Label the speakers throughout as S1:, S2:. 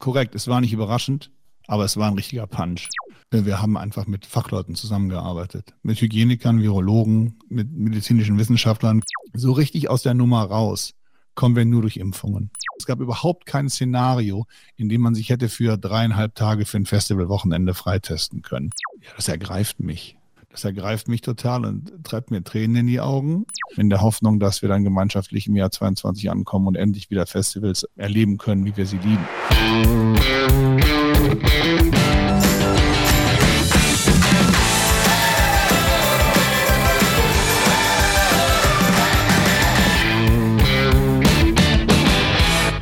S1: korrekt, es war nicht überraschend, aber es war ein richtiger Punch. Wir haben einfach mit Fachleuten zusammengearbeitet, mit Hygienikern, Virologen, mit medizinischen Wissenschaftlern. So richtig aus der Nummer raus kommen wir nur durch Impfungen. Es gab überhaupt kein Szenario, in dem man sich hätte für dreieinhalb Tage für ein Festivalwochenende freitesten können. Ja, das ergreift mich. Das ergreift mich total und treibt mir Tränen in die Augen, in der Hoffnung, dass wir dann gemeinschaftlich im Jahr 22 ankommen und endlich wieder Festivals erleben können, wie wir sie lieben.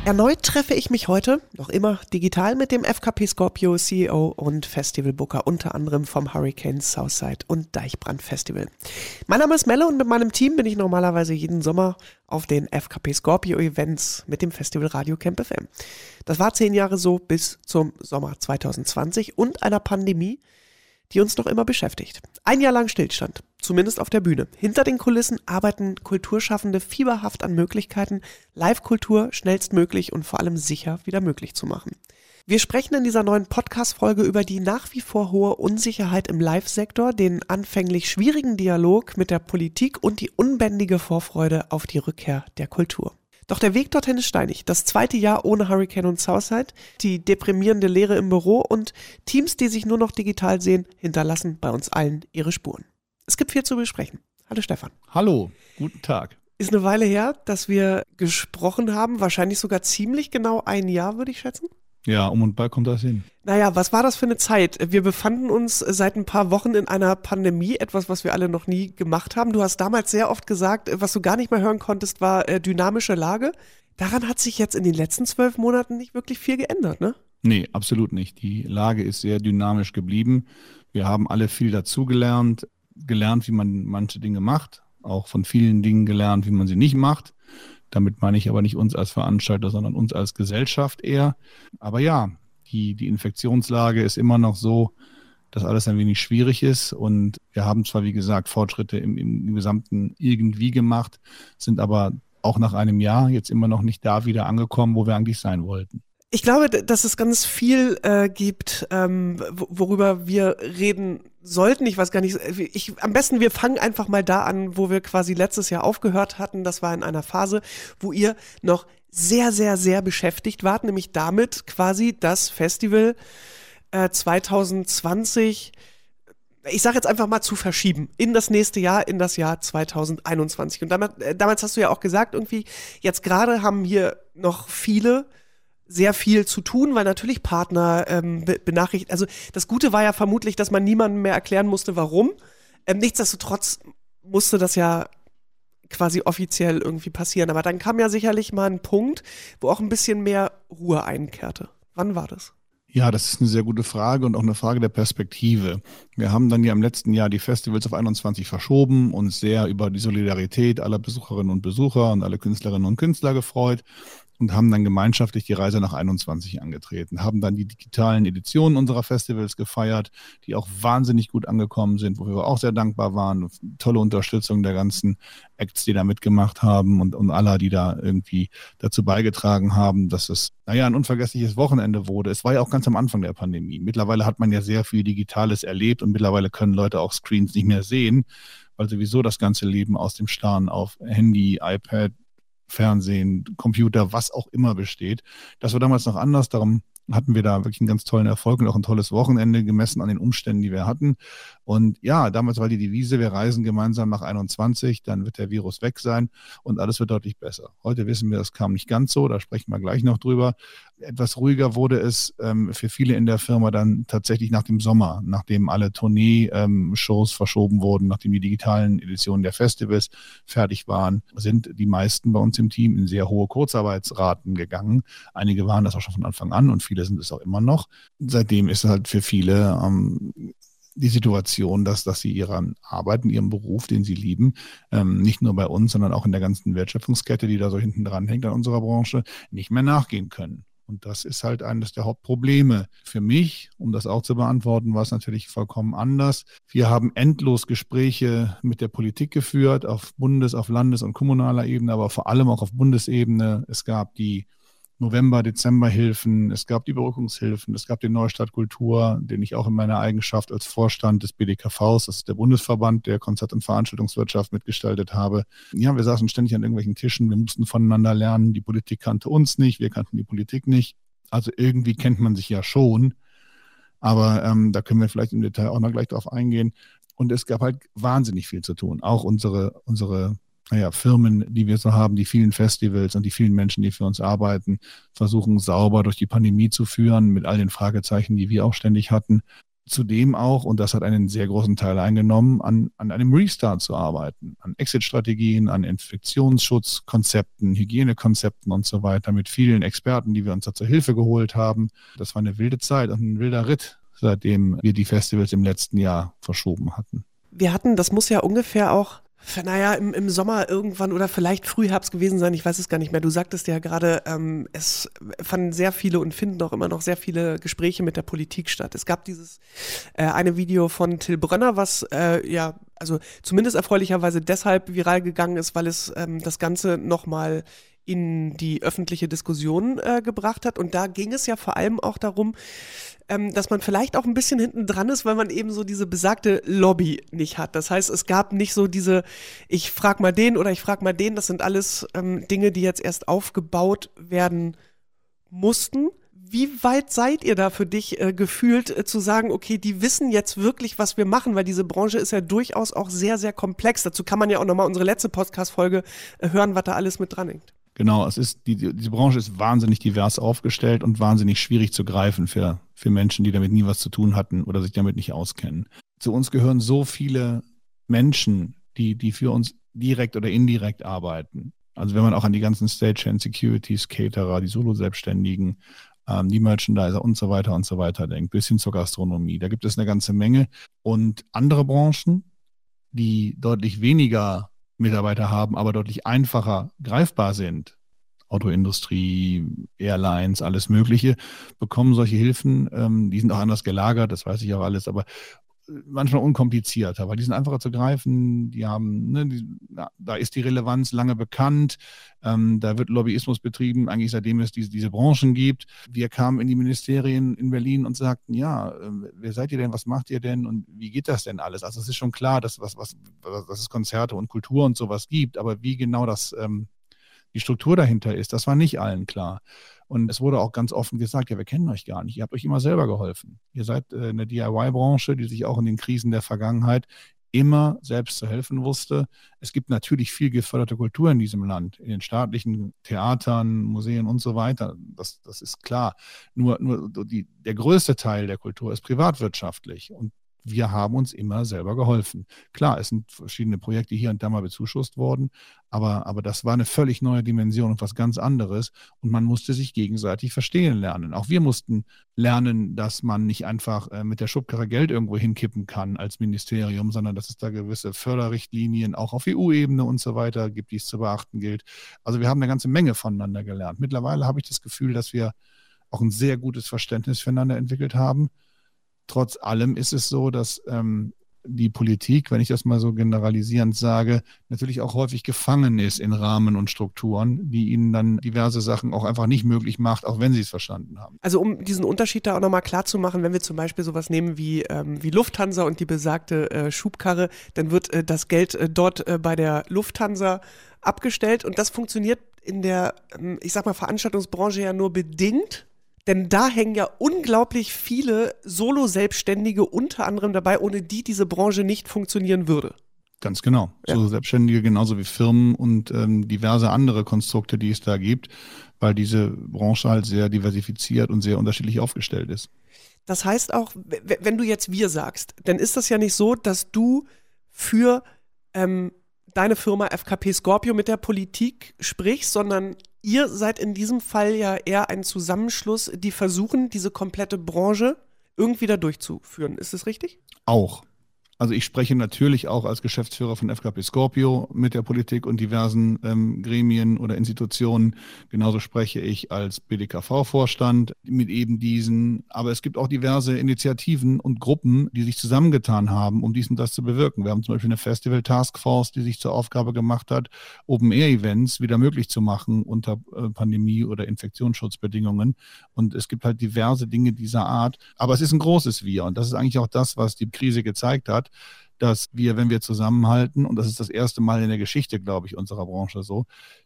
S2: Erneut treffe ich mich heute, noch immer digital, mit dem FKP Scorpio CEO und Festivalbooker, unter anderem vom Hurricane Southside und Deichbrand Festival. Mein Name ist Melle und mit meinem Team bin ich normalerweise jeden Sommer auf den FKP Scorpio Events mit dem Festival Radio Camp FM. Das war zehn Jahre so bis zum Sommer 2020 und einer Pandemie, die uns noch immer beschäftigt. Ein Jahr lang Stillstand, zumindest auf der Bühne. Hinter den Kulissen arbeiten Kulturschaffende fieberhaft an Möglichkeiten, Live-Kultur schnellstmöglich und vor allem sicher wieder möglich zu machen. Wir sprechen in dieser neuen Podcast-Folge über die nach wie vor hohe Unsicherheit im Live-Sektor, den anfänglich schwierigen Dialog mit der Politik und die unbändige Vorfreude auf die Rückkehr der Kultur. Doch der Weg dorthin ist steinig. Das zweite Jahr ohne Hurricane und Southside, die deprimierende Lehre im Büro und Teams, die sich nur noch digital sehen, hinterlassen bei uns allen ihre Spuren. Es gibt viel zu besprechen. Hallo Stefan.
S1: Hallo, guten Tag.
S2: Ist eine Weile her, dass wir gesprochen haben, wahrscheinlich sogar ziemlich genau ein Jahr, würde ich schätzen.
S1: Ja, um und bei kommt das hin.
S2: Naja, was war das für eine Zeit? Wir befanden uns seit ein paar Wochen in einer Pandemie, etwas, was wir alle noch nie gemacht haben. Du hast damals sehr oft gesagt, was du gar nicht mehr hören konntest, war äh, dynamische Lage. Daran hat sich jetzt in den letzten zwölf Monaten nicht wirklich viel geändert, ne?
S1: Nee, absolut nicht. Die Lage ist sehr dynamisch geblieben. Wir haben alle viel dazugelernt, gelernt, wie man manche Dinge macht, auch von vielen Dingen gelernt, wie man sie nicht macht. Damit meine ich aber nicht uns als Veranstalter, sondern uns als Gesellschaft eher. Aber ja, die, die Infektionslage ist immer noch so, dass alles ein wenig schwierig ist. Und wir haben zwar, wie gesagt, Fortschritte im, im Gesamten irgendwie gemacht, sind aber auch nach einem Jahr jetzt immer noch nicht da wieder angekommen, wo wir eigentlich sein wollten.
S2: Ich glaube, dass es ganz viel äh, gibt, ähm, worüber wir reden sollten. Ich weiß gar nicht. Ich, am besten, wir fangen einfach mal da an, wo wir quasi letztes Jahr aufgehört hatten. Das war in einer Phase, wo ihr noch sehr, sehr, sehr beschäftigt wart, nämlich damit quasi das Festival äh, 2020 ich sage jetzt einfach mal zu verschieben in das nächste Jahr, in das Jahr 2021. Und damals, äh, damals hast du ja auch gesagt, irgendwie, jetzt gerade haben hier noch viele sehr viel zu tun, weil natürlich Partner ähm, be benachrichtigt. Also das Gute war ja vermutlich, dass man niemandem mehr erklären musste, warum. Ähm, nichtsdestotrotz musste das ja quasi offiziell irgendwie passieren. Aber dann kam ja sicherlich mal ein Punkt, wo auch ein bisschen mehr Ruhe einkehrte. Wann war das?
S1: Ja, das ist eine sehr gute Frage und auch eine Frage der Perspektive. Wir haben dann ja im letzten Jahr die Festivals auf 21 verschoben, und sehr über die Solidarität aller Besucherinnen und Besucher und alle Künstlerinnen und Künstler gefreut und haben dann gemeinschaftlich die Reise nach 21 angetreten, haben dann die digitalen Editionen unserer Festivals gefeiert, die auch wahnsinnig gut angekommen sind, wofür wir auch sehr dankbar waren. Tolle Unterstützung der ganzen Acts, die da mitgemacht haben und, und aller, die da irgendwie dazu beigetragen haben, dass es, naja, ein unvergessliches Wochenende wurde. Es war ja auch ganz am Anfang der Pandemie. Mittlerweile hat man ja sehr viel Digitales erlebt und mittlerweile können Leute auch Screens nicht mehr sehen, weil sowieso das ganze Leben aus dem Starren auf Handy, iPad, Fernsehen, Computer, was auch immer besteht. Das war damals noch anders, darum hatten wir da wirklich einen ganz tollen Erfolg und auch ein tolles Wochenende gemessen an den Umständen, die wir hatten. Und ja, damals war die Devise, wir reisen gemeinsam nach 21, dann wird der Virus weg sein und alles wird deutlich besser. Heute wissen wir, das kam nicht ganz so, da sprechen wir gleich noch drüber. Etwas ruhiger wurde es ähm, für viele in der Firma dann tatsächlich nach dem Sommer, nachdem alle Tournee-Shows ähm, verschoben wurden, nachdem die digitalen Editionen der Festivals fertig waren, sind die meisten bei uns im Team in sehr hohe Kurzarbeitsraten gegangen. Einige waren das auch schon von Anfang an und viele sind es auch immer noch. Seitdem ist halt für viele ähm, die Situation, dass, dass sie ihrer Arbeit ihrem Beruf, den sie lieben, ähm, nicht nur bei uns, sondern auch in der ganzen Wertschöpfungskette, die da so hinten dran hängt an unserer Branche, nicht mehr nachgehen können. Und das ist halt eines der Hauptprobleme. Für mich, um das auch zu beantworten, war es natürlich vollkommen anders. Wir haben endlos Gespräche mit der Politik geführt, auf Bundes-, auf Landes- und kommunaler Ebene, aber vor allem auch auf Bundesebene. Es gab die November, Dezember Hilfen, es gab die Überbrückungshilfen, es gab den Neustart Kultur, den ich auch in meiner Eigenschaft als Vorstand des BDKVs, das ist der Bundesverband der Konzert- und Veranstaltungswirtschaft, mitgestaltet habe. Ja, wir saßen ständig an irgendwelchen Tischen, wir mussten voneinander lernen, die Politik kannte uns nicht, wir kannten die Politik nicht. Also irgendwie kennt man sich ja schon, aber ähm, da können wir vielleicht im Detail auch noch gleich drauf eingehen. Und es gab halt wahnsinnig viel zu tun. Auch unsere, unsere naja, Firmen, die wir so haben, die vielen Festivals und die vielen Menschen, die für uns arbeiten, versuchen sauber durch die Pandemie zu führen, mit all den Fragezeichen, die wir auch ständig hatten. Zudem auch, und das hat einen sehr großen Teil eingenommen, an, an einem Restart zu arbeiten, an Exit-Strategien, an Infektionsschutzkonzepten, Hygienekonzepten und so weiter, mit vielen Experten, die wir uns da zur Hilfe geholt haben. Das war eine wilde Zeit und ein wilder Ritt, seitdem wir die Festivals im letzten Jahr verschoben hatten.
S2: Wir hatten, das muss ja ungefähr auch naja, im, im Sommer irgendwann oder vielleicht Frühherbst gewesen sein, ich weiß es gar nicht mehr. Du sagtest ja gerade, ähm, es fanden sehr viele und finden auch immer noch sehr viele Gespräche mit der Politik statt. Es gab dieses äh, eine Video von Till Brönner, was äh, ja, also zumindest erfreulicherweise deshalb viral gegangen ist, weil es ähm, das Ganze nochmal in die öffentliche Diskussion äh, gebracht hat. Und da ging es ja vor allem auch darum, ähm, dass man vielleicht auch ein bisschen hinten dran ist, weil man eben so diese besagte Lobby nicht hat. Das heißt, es gab nicht so diese, ich frag mal den oder ich frag mal den. Das sind alles ähm, Dinge, die jetzt erst aufgebaut werden mussten. Wie weit seid ihr da für dich äh, gefühlt äh, zu sagen, okay, die wissen jetzt wirklich, was wir machen, weil diese Branche ist ja durchaus auch sehr, sehr komplex. Dazu kann man ja auch nochmal unsere letzte Podcast-Folge äh, hören, was da alles mit dran hängt.
S1: Genau, es ist, die, diese Branche ist wahnsinnig divers aufgestellt und wahnsinnig schwierig zu greifen für, für Menschen, die damit nie was zu tun hatten oder sich damit nicht auskennen. Zu uns gehören so viele Menschen, die, die für uns direkt oder indirekt arbeiten. Also wenn man auch an die ganzen Stagehand Securities, Caterer, die Solo-Selbstständigen, ähm, die Merchandiser und so weiter und so weiter denkt, bis hin zur Gastronomie. Da gibt es eine ganze Menge. Und andere Branchen, die deutlich weniger Mitarbeiter haben, aber deutlich einfacher greifbar sind, Autoindustrie, Airlines, alles Mögliche, bekommen solche Hilfen. Ähm, die sind auch anders gelagert, das weiß ich auch alles, aber manchmal unkomplizierter, weil die sind einfacher zu greifen, die haben, ne, die, na, da ist die Relevanz lange bekannt, ähm, da wird Lobbyismus betrieben, eigentlich seitdem es diese, diese Branchen gibt. Wir kamen in die Ministerien in Berlin und sagten, ja, äh, wer seid ihr denn, was macht ihr denn und wie geht das denn alles? Also es ist schon klar, dass, was, was, dass es Konzerte und Kultur und sowas gibt, aber wie genau das ähm, die Struktur dahinter ist, das war nicht allen klar. Und es wurde auch ganz offen gesagt, ja, wir kennen euch gar nicht. Ihr habt euch immer selber geholfen. Ihr seid äh, eine DIY-Branche, die sich auch in den Krisen der Vergangenheit immer selbst zu helfen wusste. Es gibt natürlich viel geförderte Kultur in diesem Land, in den staatlichen Theatern, Museen und so weiter. Das, das ist klar. Nur, nur die, der größte Teil der Kultur ist privatwirtschaftlich. Und wir haben uns immer selber geholfen. Klar, es sind verschiedene Projekte hier und da mal bezuschusst worden, aber, aber das war eine völlig neue Dimension und was ganz anderes. Und man musste sich gegenseitig verstehen lernen. Auch wir mussten lernen, dass man nicht einfach äh, mit der Schubkarre Geld irgendwo hinkippen kann als Ministerium, sondern dass es da gewisse Förderrichtlinien auch auf EU-Ebene und so weiter gibt, die es zu beachten gilt. Also wir haben eine ganze Menge voneinander gelernt. Mittlerweile habe ich das Gefühl, dass wir auch ein sehr gutes Verständnis füreinander entwickelt haben trotz allem ist es so, dass ähm, die Politik, wenn ich das mal so generalisierend sage, natürlich auch häufig gefangen ist in Rahmen und Strukturen, die ihnen dann diverse Sachen auch einfach nicht möglich macht, auch wenn sie es verstanden haben.
S2: Also um diesen Unterschied da auch nochmal klar zu machen, wenn wir zum Beispiel sowas nehmen wie, ähm, wie Lufthansa und die besagte äh, Schubkarre, dann wird äh, das Geld äh, dort äh, bei der Lufthansa abgestellt und das funktioniert in der, ähm, ich sag mal, Veranstaltungsbranche ja nur bedingt, denn da hängen ja unglaublich viele Solo-Selbstständige unter anderem dabei, ohne die diese Branche nicht funktionieren würde.
S1: Ganz genau. Ja. So Selbstständige genauso wie Firmen und ähm, diverse andere Konstrukte, die es da gibt, weil diese Branche halt sehr diversifiziert und sehr unterschiedlich aufgestellt ist.
S2: Das heißt auch, wenn du jetzt wir sagst, dann ist das ja nicht so, dass du für ähm, deine Firma FKP Scorpio mit der Politik sprichst, sondern ihr seid in diesem Fall ja eher ein Zusammenschluss, die versuchen, diese komplette Branche irgendwie da durchzuführen. Ist das richtig?
S1: Auch. Also ich spreche natürlich auch als Geschäftsführer von FKP Scorpio mit der Politik und diversen ähm, Gremien oder Institutionen. Genauso spreche ich als BDKV-Vorstand mit eben diesen. Aber es gibt auch diverse Initiativen und Gruppen, die sich zusammengetan haben, um dies und das zu bewirken. Wir haben zum Beispiel eine Festival Taskforce, die sich zur Aufgabe gemacht hat, Open-Air-Events wieder möglich zu machen unter äh, Pandemie- oder Infektionsschutzbedingungen. Und es gibt halt diverse Dinge dieser Art. Aber es ist ein großes Wir. Und das ist eigentlich auch das, was die Krise gezeigt hat dass wir, wenn wir zusammenhalten, und das ist das erste Mal in der Geschichte, glaube ich, unserer Branche so,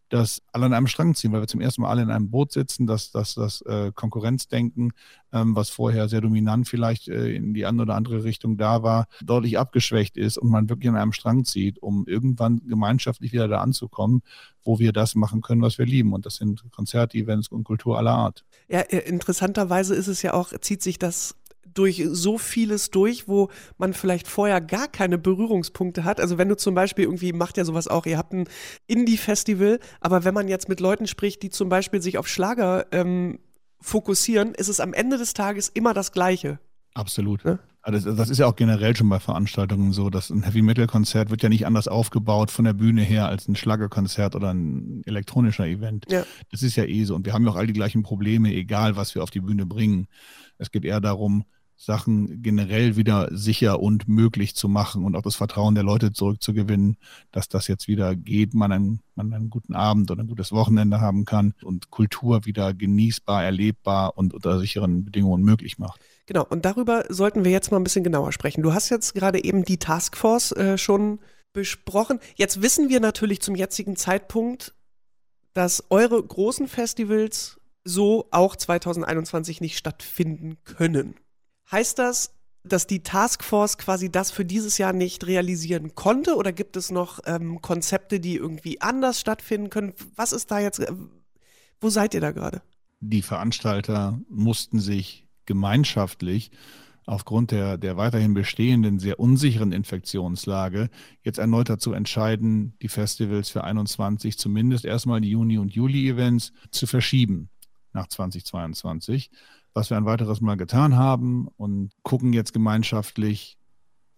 S1: dass alle an einem Strang ziehen, weil wir zum ersten Mal alle in einem Boot sitzen, dass, dass das äh, Konkurrenzdenken, ähm, was vorher sehr dominant vielleicht äh, in die eine oder andere Richtung da war, deutlich abgeschwächt ist und man wirklich an einem Strang zieht, um irgendwann gemeinschaftlich wieder da anzukommen, wo wir das machen können, was wir lieben. Und das sind Konzerte, Events und Kultur aller Art.
S2: Ja, äh, interessanterweise ist es ja auch, zieht sich das durch so vieles durch, wo man vielleicht vorher gar keine Berührungspunkte hat. Also wenn du zum Beispiel irgendwie, macht ja sowas auch, ihr habt ein Indie-Festival, aber wenn man jetzt mit Leuten spricht, die zum Beispiel sich auf Schlager ähm, fokussieren, ist es am Ende des Tages immer das Gleiche.
S1: Absolut. Ja? Also das ist ja auch generell schon bei Veranstaltungen so, dass ein Heavy-Metal-Konzert wird ja nicht anders aufgebaut von der Bühne her als ein Schlagerkonzert oder ein elektronischer Event. Ja. Das ist ja eh so. Und wir haben ja auch all die gleichen Probleme, egal was wir auf die Bühne bringen. Es geht eher darum, Sachen generell wieder sicher und möglich zu machen und auch das Vertrauen der Leute zurückzugewinnen, dass das jetzt wieder geht, man einen, man einen guten Abend oder ein gutes Wochenende haben kann und Kultur wieder genießbar, erlebbar und unter sicheren Bedingungen möglich macht.
S2: Genau, und darüber sollten wir jetzt mal ein bisschen genauer sprechen. Du hast jetzt gerade eben die Taskforce äh, schon besprochen. Jetzt wissen wir natürlich zum jetzigen Zeitpunkt, dass eure großen Festivals so auch 2021 nicht stattfinden können. Heißt das, dass die Taskforce quasi das für dieses Jahr nicht realisieren konnte? Oder gibt es noch ähm, Konzepte, die irgendwie anders stattfinden können? Was ist da jetzt, äh, wo seid ihr da gerade?
S1: Die Veranstalter mussten sich gemeinschaftlich aufgrund der, der weiterhin bestehenden, sehr unsicheren Infektionslage jetzt erneut dazu entscheiden, die Festivals für 21 zumindest erstmal die Juni- und Juli-Events zu verschieben nach 2022 was wir ein weiteres Mal getan haben und gucken jetzt gemeinschaftlich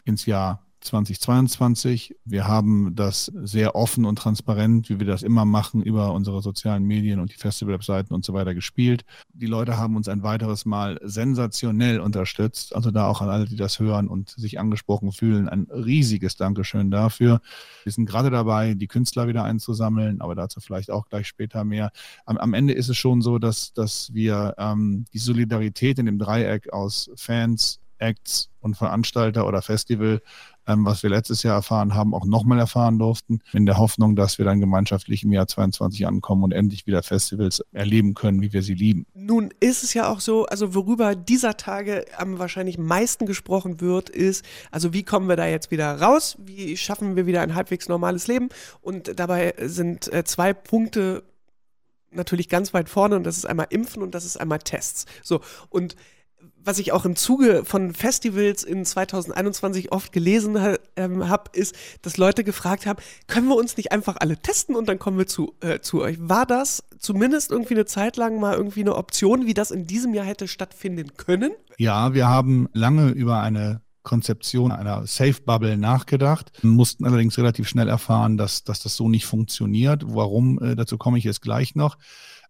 S1: ins Jahr 2022. Wir haben das sehr offen und transparent, wie wir das immer machen, über unsere sozialen Medien und die Festival-Webseiten und so weiter gespielt. Die Leute haben uns ein weiteres Mal sensationell unterstützt. Also da auch an alle, die das hören und sich angesprochen fühlen, ein riesiges Dankeschön dafür. Wir sind gerade dabei, die Künstler wieder einzusammeln, aber dazu vielleicht auch gleich später mehr. Am, am Ende ist es schon so, dass, dass wir ähm, die Solidarität in dem Dreieck aus Fans, Acts und Veranstalter oder Festival ähm, was wir letztes Jahr erfahren haben, auch nochmal erfahren durften, in der Hoffnung, dass wir dann gemeinschaftlich im Jahr 22 ankommen und endlich wieder Festivals erleben können, wie wir sie lieben.
S2: Nun ist es ja auch so, also worüber dieser Tage am wahrscheinlich meisten gesprochen wird, ist, also wie kommen wir da jetzt wieder raus? Wie schaffen wir wieder ein halbwegs normales Leben? Und dabei sind äh, zwei Punkte natürlich ganz weit vorne und das ist einmal Impfen und das ist einmal Tests. So, und was ich auch im Zuge von Festivals in 2021 oft gelesen ha, ähm, habe, ist, dass Leute gefragt haben, können wir uns nicht einfach alle testen und dann kommen wir zu, äh, zu euch. War das zumindest irgendwie eine Zeit lang mal irgendwie eine Option, wie das in diesem Jahr hätte stattfinden können?
S1: Ja, wir haben lange über eine Konzeption einer Safe Bubble nachgedacht, mussten allerdings relativ schnell erfahren, dass, dass das so nicht funktioniert. Warum, äh, dazu komme ich jetzt gleich noch.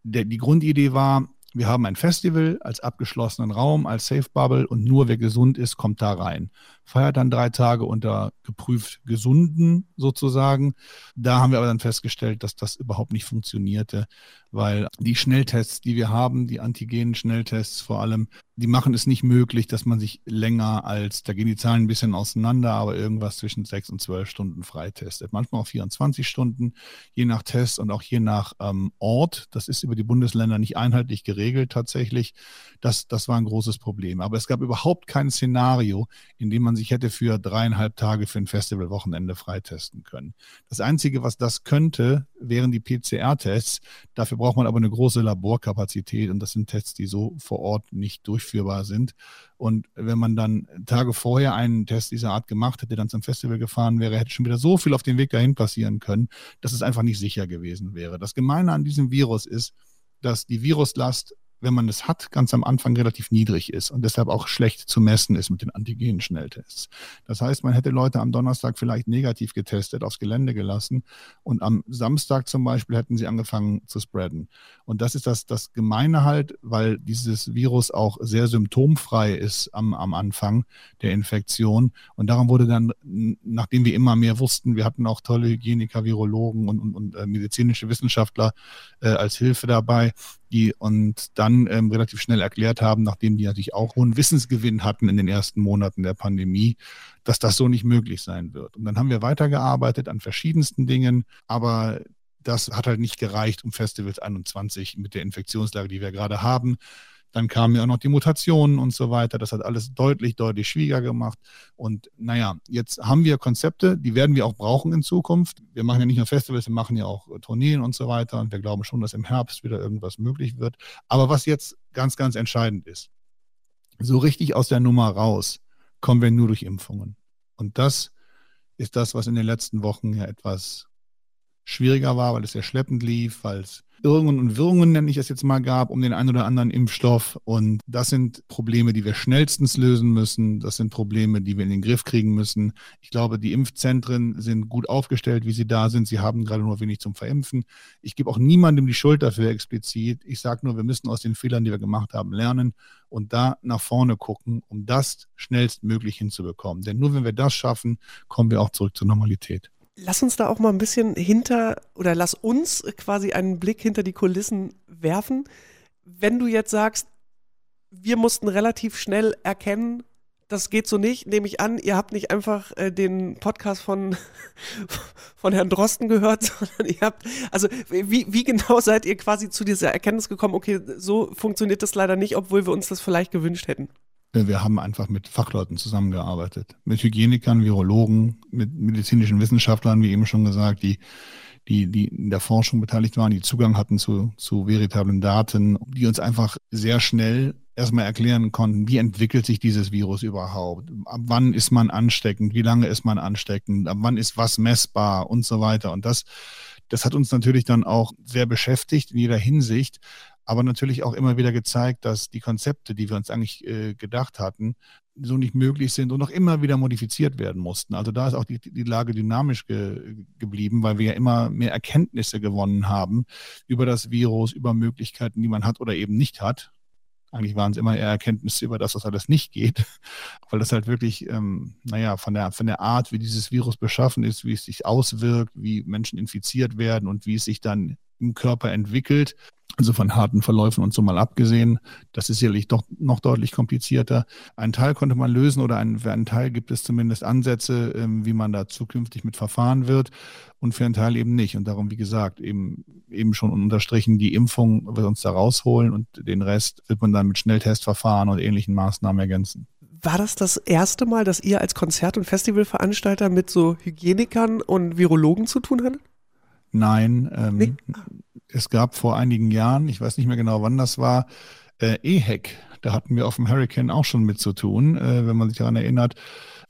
S1: Der, die Grundidee war, wir haben ein Festival als abgeschlossenen Raum, als Safe Bubble und nur wer gesund ist, kommt da rein. Feiert dann drei Tage unter geprüft Gesunden sozusagen. Da haben wir aber dann festgestellt, dass das überhaupt nicht funktionierte, weil die Schnelltests, die wir haben, die Antigen-Schnelltests vor allem, die machen es nicht möglich, dass man sich länger als, da gehen die Zahlen ein bisschen auseinander, aber irgendwas zwischen sechs und zwölf Stunden freitestet. Manchmal auch 24 Stunden, je nach Test und auch je nach ähm, Ort. Das ist über die Bundesländer nicht einheitlich geregelt tatsächlich. Das, das war ein großes Problem. Aber es gab überhaupt kein Szenario, in dem man sich hätte für dreieinhalb Tage für ein Festivalwochenende freitesten können. Das Einzige, was das könnte, wären die PCR-Tests. Dafür braucht man aber eine große Laborkapazität und das sind Tests, die so vor Ort nicht durchführbar sind. Und wenn man dann Tage vorher einen Test dieser Art gemacht hätte, dann zum Festival gefahren wäre, hätte schon wieder so viel auf dem Weg dahin passieren können, dass es einfach nicht sicher gewesen wäre. Das Gemeine an diesem Virus ist, dass die Viruslast wenn man es hat, ganz am Anfang relativ niedrig ist und deshalb auch schlecht zu messen ist mit den Antigen-Schnelltests. Das heißt, man hätte Leute am Donnerstag vielleicht negativ getestet, aufs Gelände gelassen und am Samstag zum Beispiel hätten sie angefangen zu spreaden. Und das ist das, das Gemeine halt, weil dieses Virus auch sehr symptomfrei ist am, am Anfang der Infektion. Und darum wurde dann, nachdem wir immer mehr wussten, wir hatten auch tolle Hygieniker, Virologen und, und, und äh, medizinische Wissenschaftler äh, als Hilfe dabei, die und dann ähm, relativ schnell erklärt haben, nachdem die natürlich auch hohen Wissensgewinn hatten in den ersten Monaten der Pandemie, dass das so nicht möglich sein wird. Und dann haben wir weitergearbeitet an verschiedensten Dingen, aber das hat halt nicht gereicht, um Festivals 21 mit der Infektionslage, die wir gerade haben, dann kamen ja auch noch die Mutationen und so weiter. Das hat alles deutlich, deutlich schwieriger gemacht. Und naja, jetzt haben wir Konzepte, die werden wir auch brauchen in Zukunft. Wir machen ja nicht nur Festivals, wir machen ja auch Tourneen und so weiter. Und wir glauben schon, dass im Herbst wieder irgendwas möglich wird. Aber was jetzt ganz, ganz entscheidend ist, so richtig aus der Nummer raus kommen wir nur durch Impfungen. Und das ist das, was in den letzten Wochen ja etwas schwieriger war, weil es sehr schleppend lief, weil es Irrungen und Wirrungen, nenne ich es jetzt mal, gab um den einen oder anderen Impfstoff. Und das sind Probleme, die wir schnellstens lösen müssen. Das sind Probleme, die wir in den Griff kriegen müssen. Ich glaube, die Impfzentren sind gut aufgestellt, wie sie da sind. Sie haben gerade nur wenig zum Verimpfen. Ich gebe auch niemandem die Schuld dafür explizit. Ich sage nur, wir müssen aus den Fehlern, die wir gemacht haben, lernen und da nach vorne gucken, um das schnellstmöglich hinzubekommen. Denn nur wenn wir das schaffen, kommen wir auch zurück zur Normalität.
S2: Lass uns da auch mal ein bisschen hinter oder lass uns quasi einen Blick hinter die Kulissen werfen. Wenn du jetzt sagst, wir mussten relativ schnell erkennen, das geht so nicht, nehme ich an, ihr habt nicht einfach äh, den Podcast von, von Herrn Drosten gehört, sondern ihr habt, also wie, wie genau seid ihr quasi zu dieser Erkenntnis gekommen, okay, so funktioniert das leider nicht, obwohl wir uns das vielleicht gewünscht hätten?
S1: Wir haben einfach mit Fachleuten zusammengearbeitet, mit Hygienikern, Virologen, mit medizinischen Wissenschaftlern, wie eben schon gesagt, die, die, die in der Forschung beteiligt waren, die Zugang hatten zu, zu veritablen Daten, die uns einfach sehr schnell erstmal erklären konnten, wie entwickelt sich dieses Virus überhaupt? Ab wann ist man ansteckend? Wie lange ist man ansteckend? Ab wann ist was messbar und so weiter? Und das, das hat uns natürlich dann auch sehr beschäftigt in jeder Hinsicht aber natürlich auch immer wieder gezeigt, dass die Konzepte, die wir uns eigentlich äh, gedacht hatten, so nicht möglich sind und noch immer wieder modifiziert werden mussten. Also da ist auch die, die Lage dynamisch ge, geblieben, weil wir ja immer mehr Erkenntnisse gewonnen haben über das Virus, über Möglichkeiten, die man hat oder eben nicht hat. Eigentlich waren es immer eher Erkenntnisse über das, was alles nicht geht, weil das halt wirklich, ähm, naja, von der, von der Art, wie dieses Virus beschaffen ist, wie es sich auswirkt, wie Menschen infiziert werden und wie es sich dann im Körper entwickelt, also von harten Verläufen und so mal abgesehen, das ist sicherlich doch noch deutlich komplizierter. Ein Teil konnte man lösen oder ein, für einen Teil gibt es zumindest Ansätze, ähm, wie man da zukünftig mit verfahren wird und für einen Teil eben nicht. Und darum, wie gesagt, eben, eben schon unterstrichen, die Impfung wird uns da rausholen und den Rest wird man dann mit Schnelltestverfahren und ähnlichen Maßnahmen ergänzen.
S2: War das das erste Mal, dass ihr als Konzert- und Festivalveranstalter mit so Hygienikern und Virologen zu tun hattet?
S1: Nein, ähm, es gab vor einigen Jahren, ich weiß nicht mehr genau, wann das war, äh, EHEC. Da hatten wir auf dem Hurricane auch schon mit zu tun, äh, wenn man sich daran erinnert,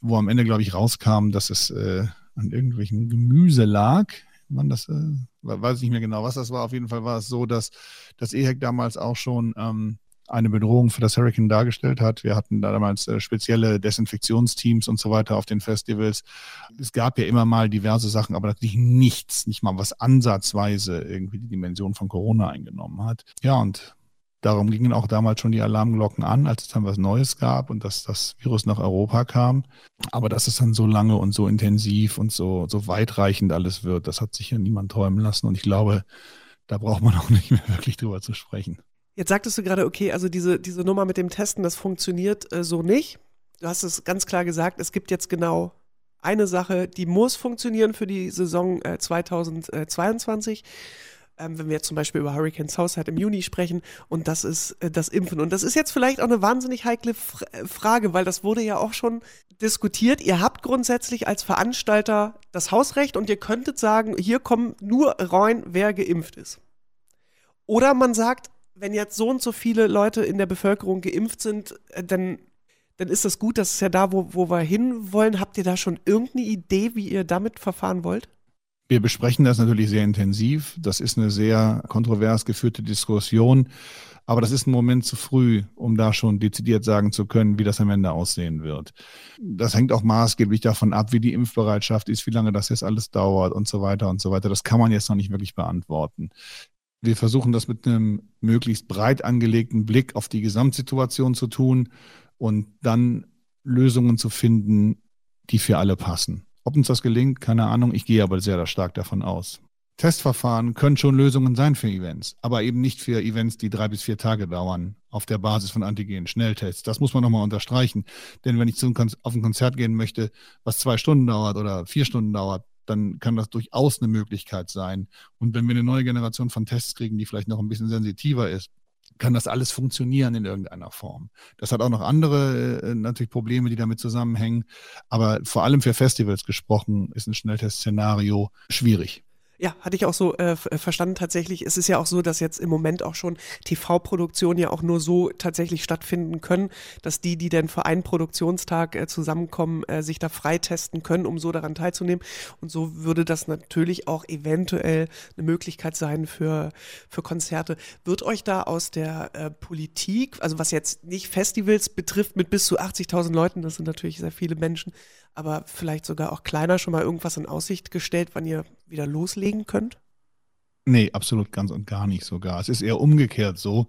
S1: wo am Ende, glaube ich, rauskam, dass es äh, an irgendwelchen Gemüse lag. Man das, äh, weiß ich nicht mehr genau, was das war. Auf jeden Fall war es so, dass das EHEC damals auch schon ähm, eine Bedrohung für das Hurricane dargestellt hat. Wir hatten da damals äh, spezielle Desinfektionsteams und so weiter auf den Festivals. Es gab ja immer mal diverse Sachen, aber natürlich nichts, nicht mal was ansatzweise irgendwie die Dimension von Corona eingenommen hat. Ja, und darum gingen auch damals schon die Alarmglocken an, als es dann was Neues gab und dass das Virus nach Europa kam. Aber dass es dann so lange und so intensiv und so, so weitreichend alles wird, das hat sich ja niemand träumen lassen. Und ich glaube, da braucht man auch nicht mehr wirklich drüber zu sprechen.
S2: Jetzt sagtest du gerade, okay, also diese, diese Nummer mit dem Testen, das funktioniert äh, so nicht. Du hast es ganz klar gesagt, es gibt jetzt genau eine Sache, die muss funktionieren für die Saison äh, 2022. Ähm, wenn wir jetzt zum Beispiel über Hurricane Southside im Juni sprechen, und das ist äh, das Impfen. Und das ist jetzt vielleicht auch eine wahnsinnig heikle F äh, Frage, weil das wurde ja auch schon diskutiert. Ihr habt grundsätzlich als Veranstalter das Hausrecht und ihr könntet sagen, hier kommen nur rein, wer geimpft ist. Oder man sagt, wenn jetzt so und so viele Leute in der Bevölkerung geimpft sind, äh, dann, dann ist das gut. Das ist ja da, wo, wo wir hinwollen. Habt ihr da schon irgendeine Idee, wie ihr damit verfahren wollt?
S1: Wir besprechen das natürlich sehr intensiv. Das ist eine sehr kontrovers geführte Diskussion. Aber das ist ein Moment zu früh, um da schon dezidiert sagen zu können, wie das am Ende aussehen wird. Das hängt auch maßgeblich davon ab, wie die Impfbereitschaft ist, wie lange das jetzt alles dauert und so weiter und so weiter. Das kann man jetzt noch nicht wirklich beantworten. Wir versuchen das mit einem möglichst breit angelegten Blick auf die Gesamtsituation zu tun und dann Lösungen zu finden, die für alle passen. Ob uns das gelingt, keine Ahnung. Ich gehe aber sehr stark davon aus. Testverfahren können schon Lösungen sein für Events, aber eben nicht für Events, die drei bis vier Tage dauern, auf der Basis von Antigen-Schnelltests. Das muss man nochmal unterstreichen. Denn wenn ich auf ein Konzert gehen möchte, was zwei Stunden dauert oder vier Stunden dauert, dann kann das durchaus eine Möglichkeit sein. Und wenn wir eine neue Generation von Tests kriegen, die vielleicht noch ein bisschen sensitiver ist, kann das alles funktionieren in irgendeiner Form. Das hat auch noch andere äh, natürlich Probleme, die damit zusammenhängen. Aber vor allem für Festivals gesprochen ist ein Schnelltest-Szenario schwierig.
S2: Ja, hatte ich auch so äh, verstanden. Tatsächlich es ist ja auch so, dass jetzt im Moment auch schon TV-Produktionen ja auch nur so tatsächlich stattfinden können, dass die, die denn für einen Produktionstag äh, zusammenkommen, äh, sich da freitesten können, um so daran teilzunehmen. Und so würde das natürlich auch eventuell eine Möglichkeit sein für, für Konzerte. Wird euch da aus der äh, Politik, also was jetzt nicht Festivals betrifft, mit bis zu 80.000 Leuten, das sind natürlich sehr viele Menschen, aber vielleicht sogar auch kleiner schon mal irgendwas in Aussicht gestellt, wann ihr wieder loslegen könnt?
S1: Nee, absolut ganz und gar nicht sogar. Es ist eher umgekehrt so,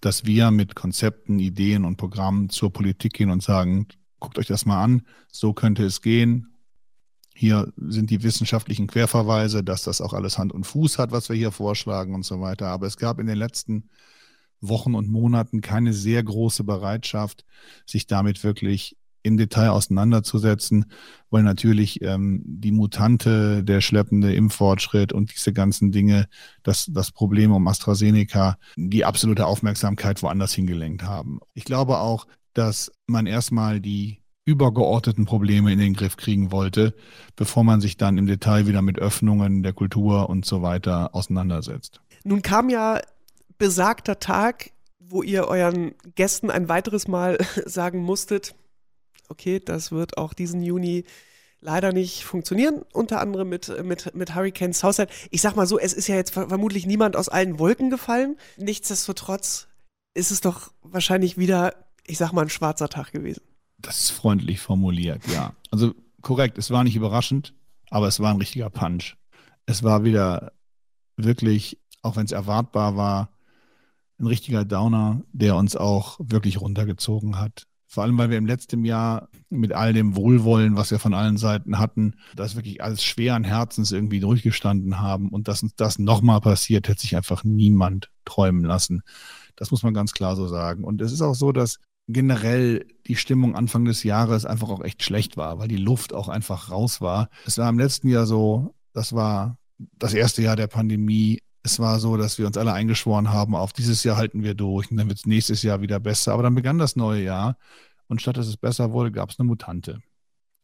S1: dass wir mit Konzepten, Ideen und Programmen zur Politik gehen und sagen, guckt euch das mal an, so könnte es gehen. Hier sind die wissenschaftlichen Querverweise, dass das auch alles Hand und Fuß hat, was wir hier vorschlagen und so weiter. Aber es gab in den letzten Wochen und Monaten keine sehr große Bereitschaft, sich damit wirklich im Detail auseinanderzusetzen, weil natürlich ähm, die Mutante, der schleppende Impffortschritt und diese ganzen Dinge, das, das Problem um AstraZeneca, die absolute Aufmerksamkeit woanders hingelenkt haben. Ich glaube auch, dass man erstmal die übergeordneten Probleme in den Griff kriegen wollte, bevor man sich dann im Detail wieder mit Öffnungen der Kultur und so weiter auseinandersetzt.
S2: Nun kam ja besagter Tag, wo ihr euren Gästen ein weiteres Mal sagen musstet, okay, das wird auch diesen Juni leider nicht funktionieren, unter anderem mit, mit, mit Hurricane Southside. Ich sag mal so, es ist ja jetzt vermutlich niemand aus allen Wolken gefallen. Nichtsdestotrotz ist es doch wahrscheinlich wieder, ich sag mal, ein schwarzer Tag gewesen.
S1: Das ist freundlich formuliert, ja. Also korrekt, es war nicht überraschend, aber es war ein richtiger Punch. Es war wieder wirklich, auch wenn es erwartbar war, ein richtiger Downer, der uns auch wirklich runtergezogen hat. Vor allem, weil wir im letzten Jahr mit all dem Wohlwollen, was wir von allen Seiten hatten, das wirklich alles schweren Herzens irgendwie durchgestanden haben. Und dass uns das nochmal passiert, hätte sich einfach niemand träumen lassen. Das muss man ganz klar so sagen. Und es ist auch so, dass generell die Stimmung Anfang des Jahres einfach auch echt schlecht war, weil die Luft auch einfach raus war. Es war im letzten Jahr so, das war das erste Jahr der Pandemie es war so, dass wir uns alle eingeschworen haben, auf dieses Jahr halten wir durch und dann wird es nächstes Jahr wieder besser. Aber dann begann das neue Jahr und statt dass es besser wurde, gab es eine Mutante.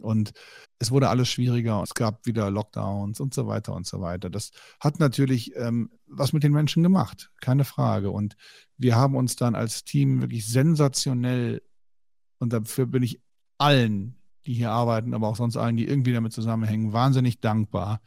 S1: Und es wurde alles schwieriger, es gab wieder Lockdowns und so weiter und so weiter. Das hat natürlich ähm, was mit den Menschen gemacht, keine Frage. Und wir haben uns dann als Team wirklich sensationell, und dafür bin ich allen, die hier arbeiten, aber auch sonst allen, die irgendwie damit zusammenhängen, wahnsinnig dankbar,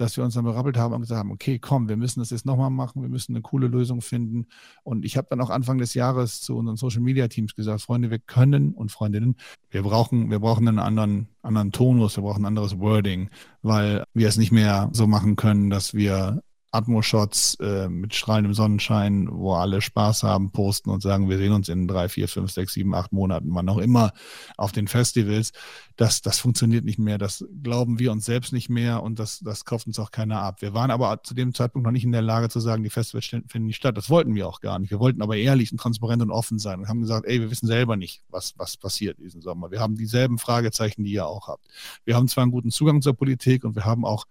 S1: dass wir uns dann berappelt haben und gesagt haben, okay, komm, wir müssen das jetzt nochmal machen, wir müssen eine coole Lösung finden. Und ich habe dann auch Anfang des Jahres zu unseren Social Media Teams gesagt, Freunde, wir können und Freundinnen, wir brauchen, wir brauchen einen anderen, anderen Tonus, wir brauchen ein anderes Wording, weil wir es nicht mehr so machen können, dass wir Atmo-Shots äh, mit strahlendem Sonnenschein, wo alle Spaß haben, posten und sagen, wir sehen uns in drei, vier, fünf, sechs, sieben, acht Monaten, wann auch immer, auf den Festivals. Das, das funktioniert nicht mehr. Das glauben wir uns selbst nicht mehr und das, das kauft uns auch keiner ab. Wir waren aber zu dem Zeitpunkt noch nicht in der Lage zu sagen, die Festivals finden nicht statt. Das wollten wir auch gar nicht. Wir wollten aber ehrlich und transparent und offen sein und haben gesagt, ey, wir wissen selber nicht, was, was passiert diesen Sommer. Wir haben dieselben Fragezeichen, die ihr auch habt. Wir haben zwar einen guten Zugang zur Politik und wir haben auch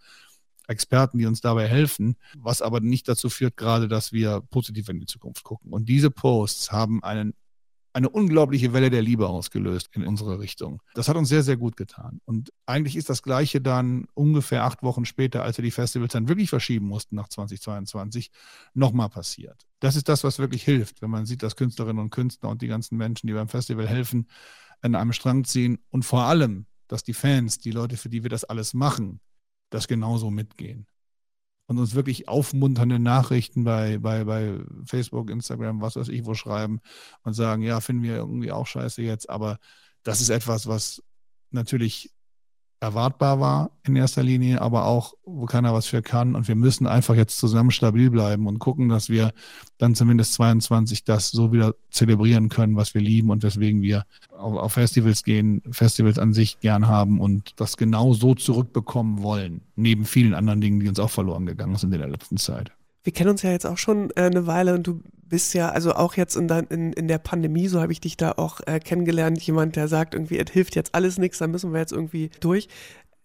S1: Experten, die uns dabei helfen, was aber nicht dazu führt gerade, dass wir positiv in die Zukunft gucken. Und diese Posts haben einen eine unglaubliche Welle der Liebe ausgelöst in unsere Richtung. Das hat uns sehr, sehr gut getan. Und eigentlich ist das Gleiche dann ungefähr acht Wochen später, als wir die Festivals dann wirklich verschieben mussten nach 2022, nochmal passiert. Das ist das, was wirklich hilft, wenn man sieht, dass Künstlerinnen und Künstler und die ganzen Menschen, die beim Festival helfen, an einem Strang ziehen und vor allem, dass die Fans, die Leute, für die wir das alles machen, das genauso mitgehen. Und uns wirklich aufmunternde Nachrichten bei, bei, bei Facebook, Instagram, was weiß ich, wo schreiben und sagen, ja, finden wir irgendwie auch scheiße jetzt, aber das ist etwas, was natürlich erwartbar war in erster Linie, aber auch, wo keiner was für kann. Und wir müssen einfach jetzt zusammen stabil bleiben und gucken, dass wir dann zumindest 22 das so wieder zelebrieren können, was wir lieben und weswegen wir auf, Festivals gehen, Festivals an sich gern haben und das genau so zurückbekommen wollen, neben vielen anderen Dingen, die uns auch verloren gegangen sind in der letzten Zeit
S2: wir kennen uns ja jetzt auch schon äh, eine Weile und du bist ja, also auch jetzt in, dein, in, in der Pandemie, so habe ich dich da auch äh, kennengelernt, jemand, der sagt, irgendwie, es hilft jetzt alles nichts, da müssen wir jetzt irgendwie durch.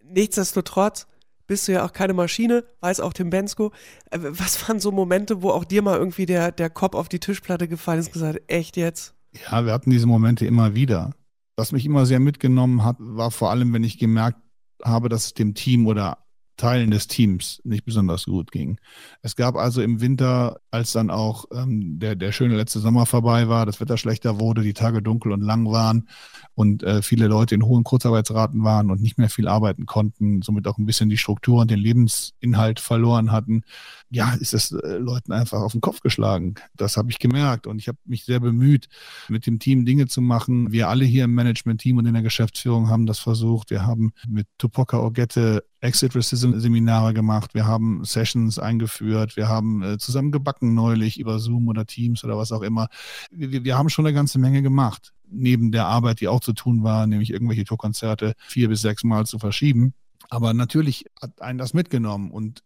S2: Nichtsdestotrotz bist du ja auch keine Maschine, weiß auch Tim Bensko. Äh, was waren so Momente, wo auch dir mal irgendwie der, der Kopf auf die Tischplatte gefallen ist und gesagt, echt jetzt?
S1: Ja, wir hatten diese Momente immer wieder. Was mich immer sehr mitgenommen hat, war vor allem, wenn ich gemerkt habe, dass es dem Team oder Teilen des Teams nicht besonders gut ging. Es gab also im Winter, als dann auch ähm, der, der schöne letzte Sommer vorbei war, das Wetter schlechter wurde, die Tage dunkel und lang waren und äh, viele Leute in hohen Kurzarbeitsraten waren und nicht mehr viel arbeiten konnten, somit auch ein bisschen die Struktur und den Lebensinhalt verloren hatten, ja, ist es äh, Leuten einfach auf den Kopf geschlagen. Das habe ich gemerkt und ich habe mich sehr bemüht, mit dem Team Dinge zu machen. Wir alle hier im Management-Team und in der Geschäftsführung haben das versucht. Wir haben mit Tupoka Ogette Exit Racism Seminare gemacht. Wir haben Sessions eingeführt. Wir haben äh, zusammen gebacken neulich über Zoom oder Teams oder was auch immer. Wir, wir haben schon eine ganze Menge gemacht. Neben der Arbeit, die auch zu tun war, nämlich irgendwelche Tourkonzerte vier bis sechs Mal zu verschieben. Aber natürlich hat einen das mitgenommen. Und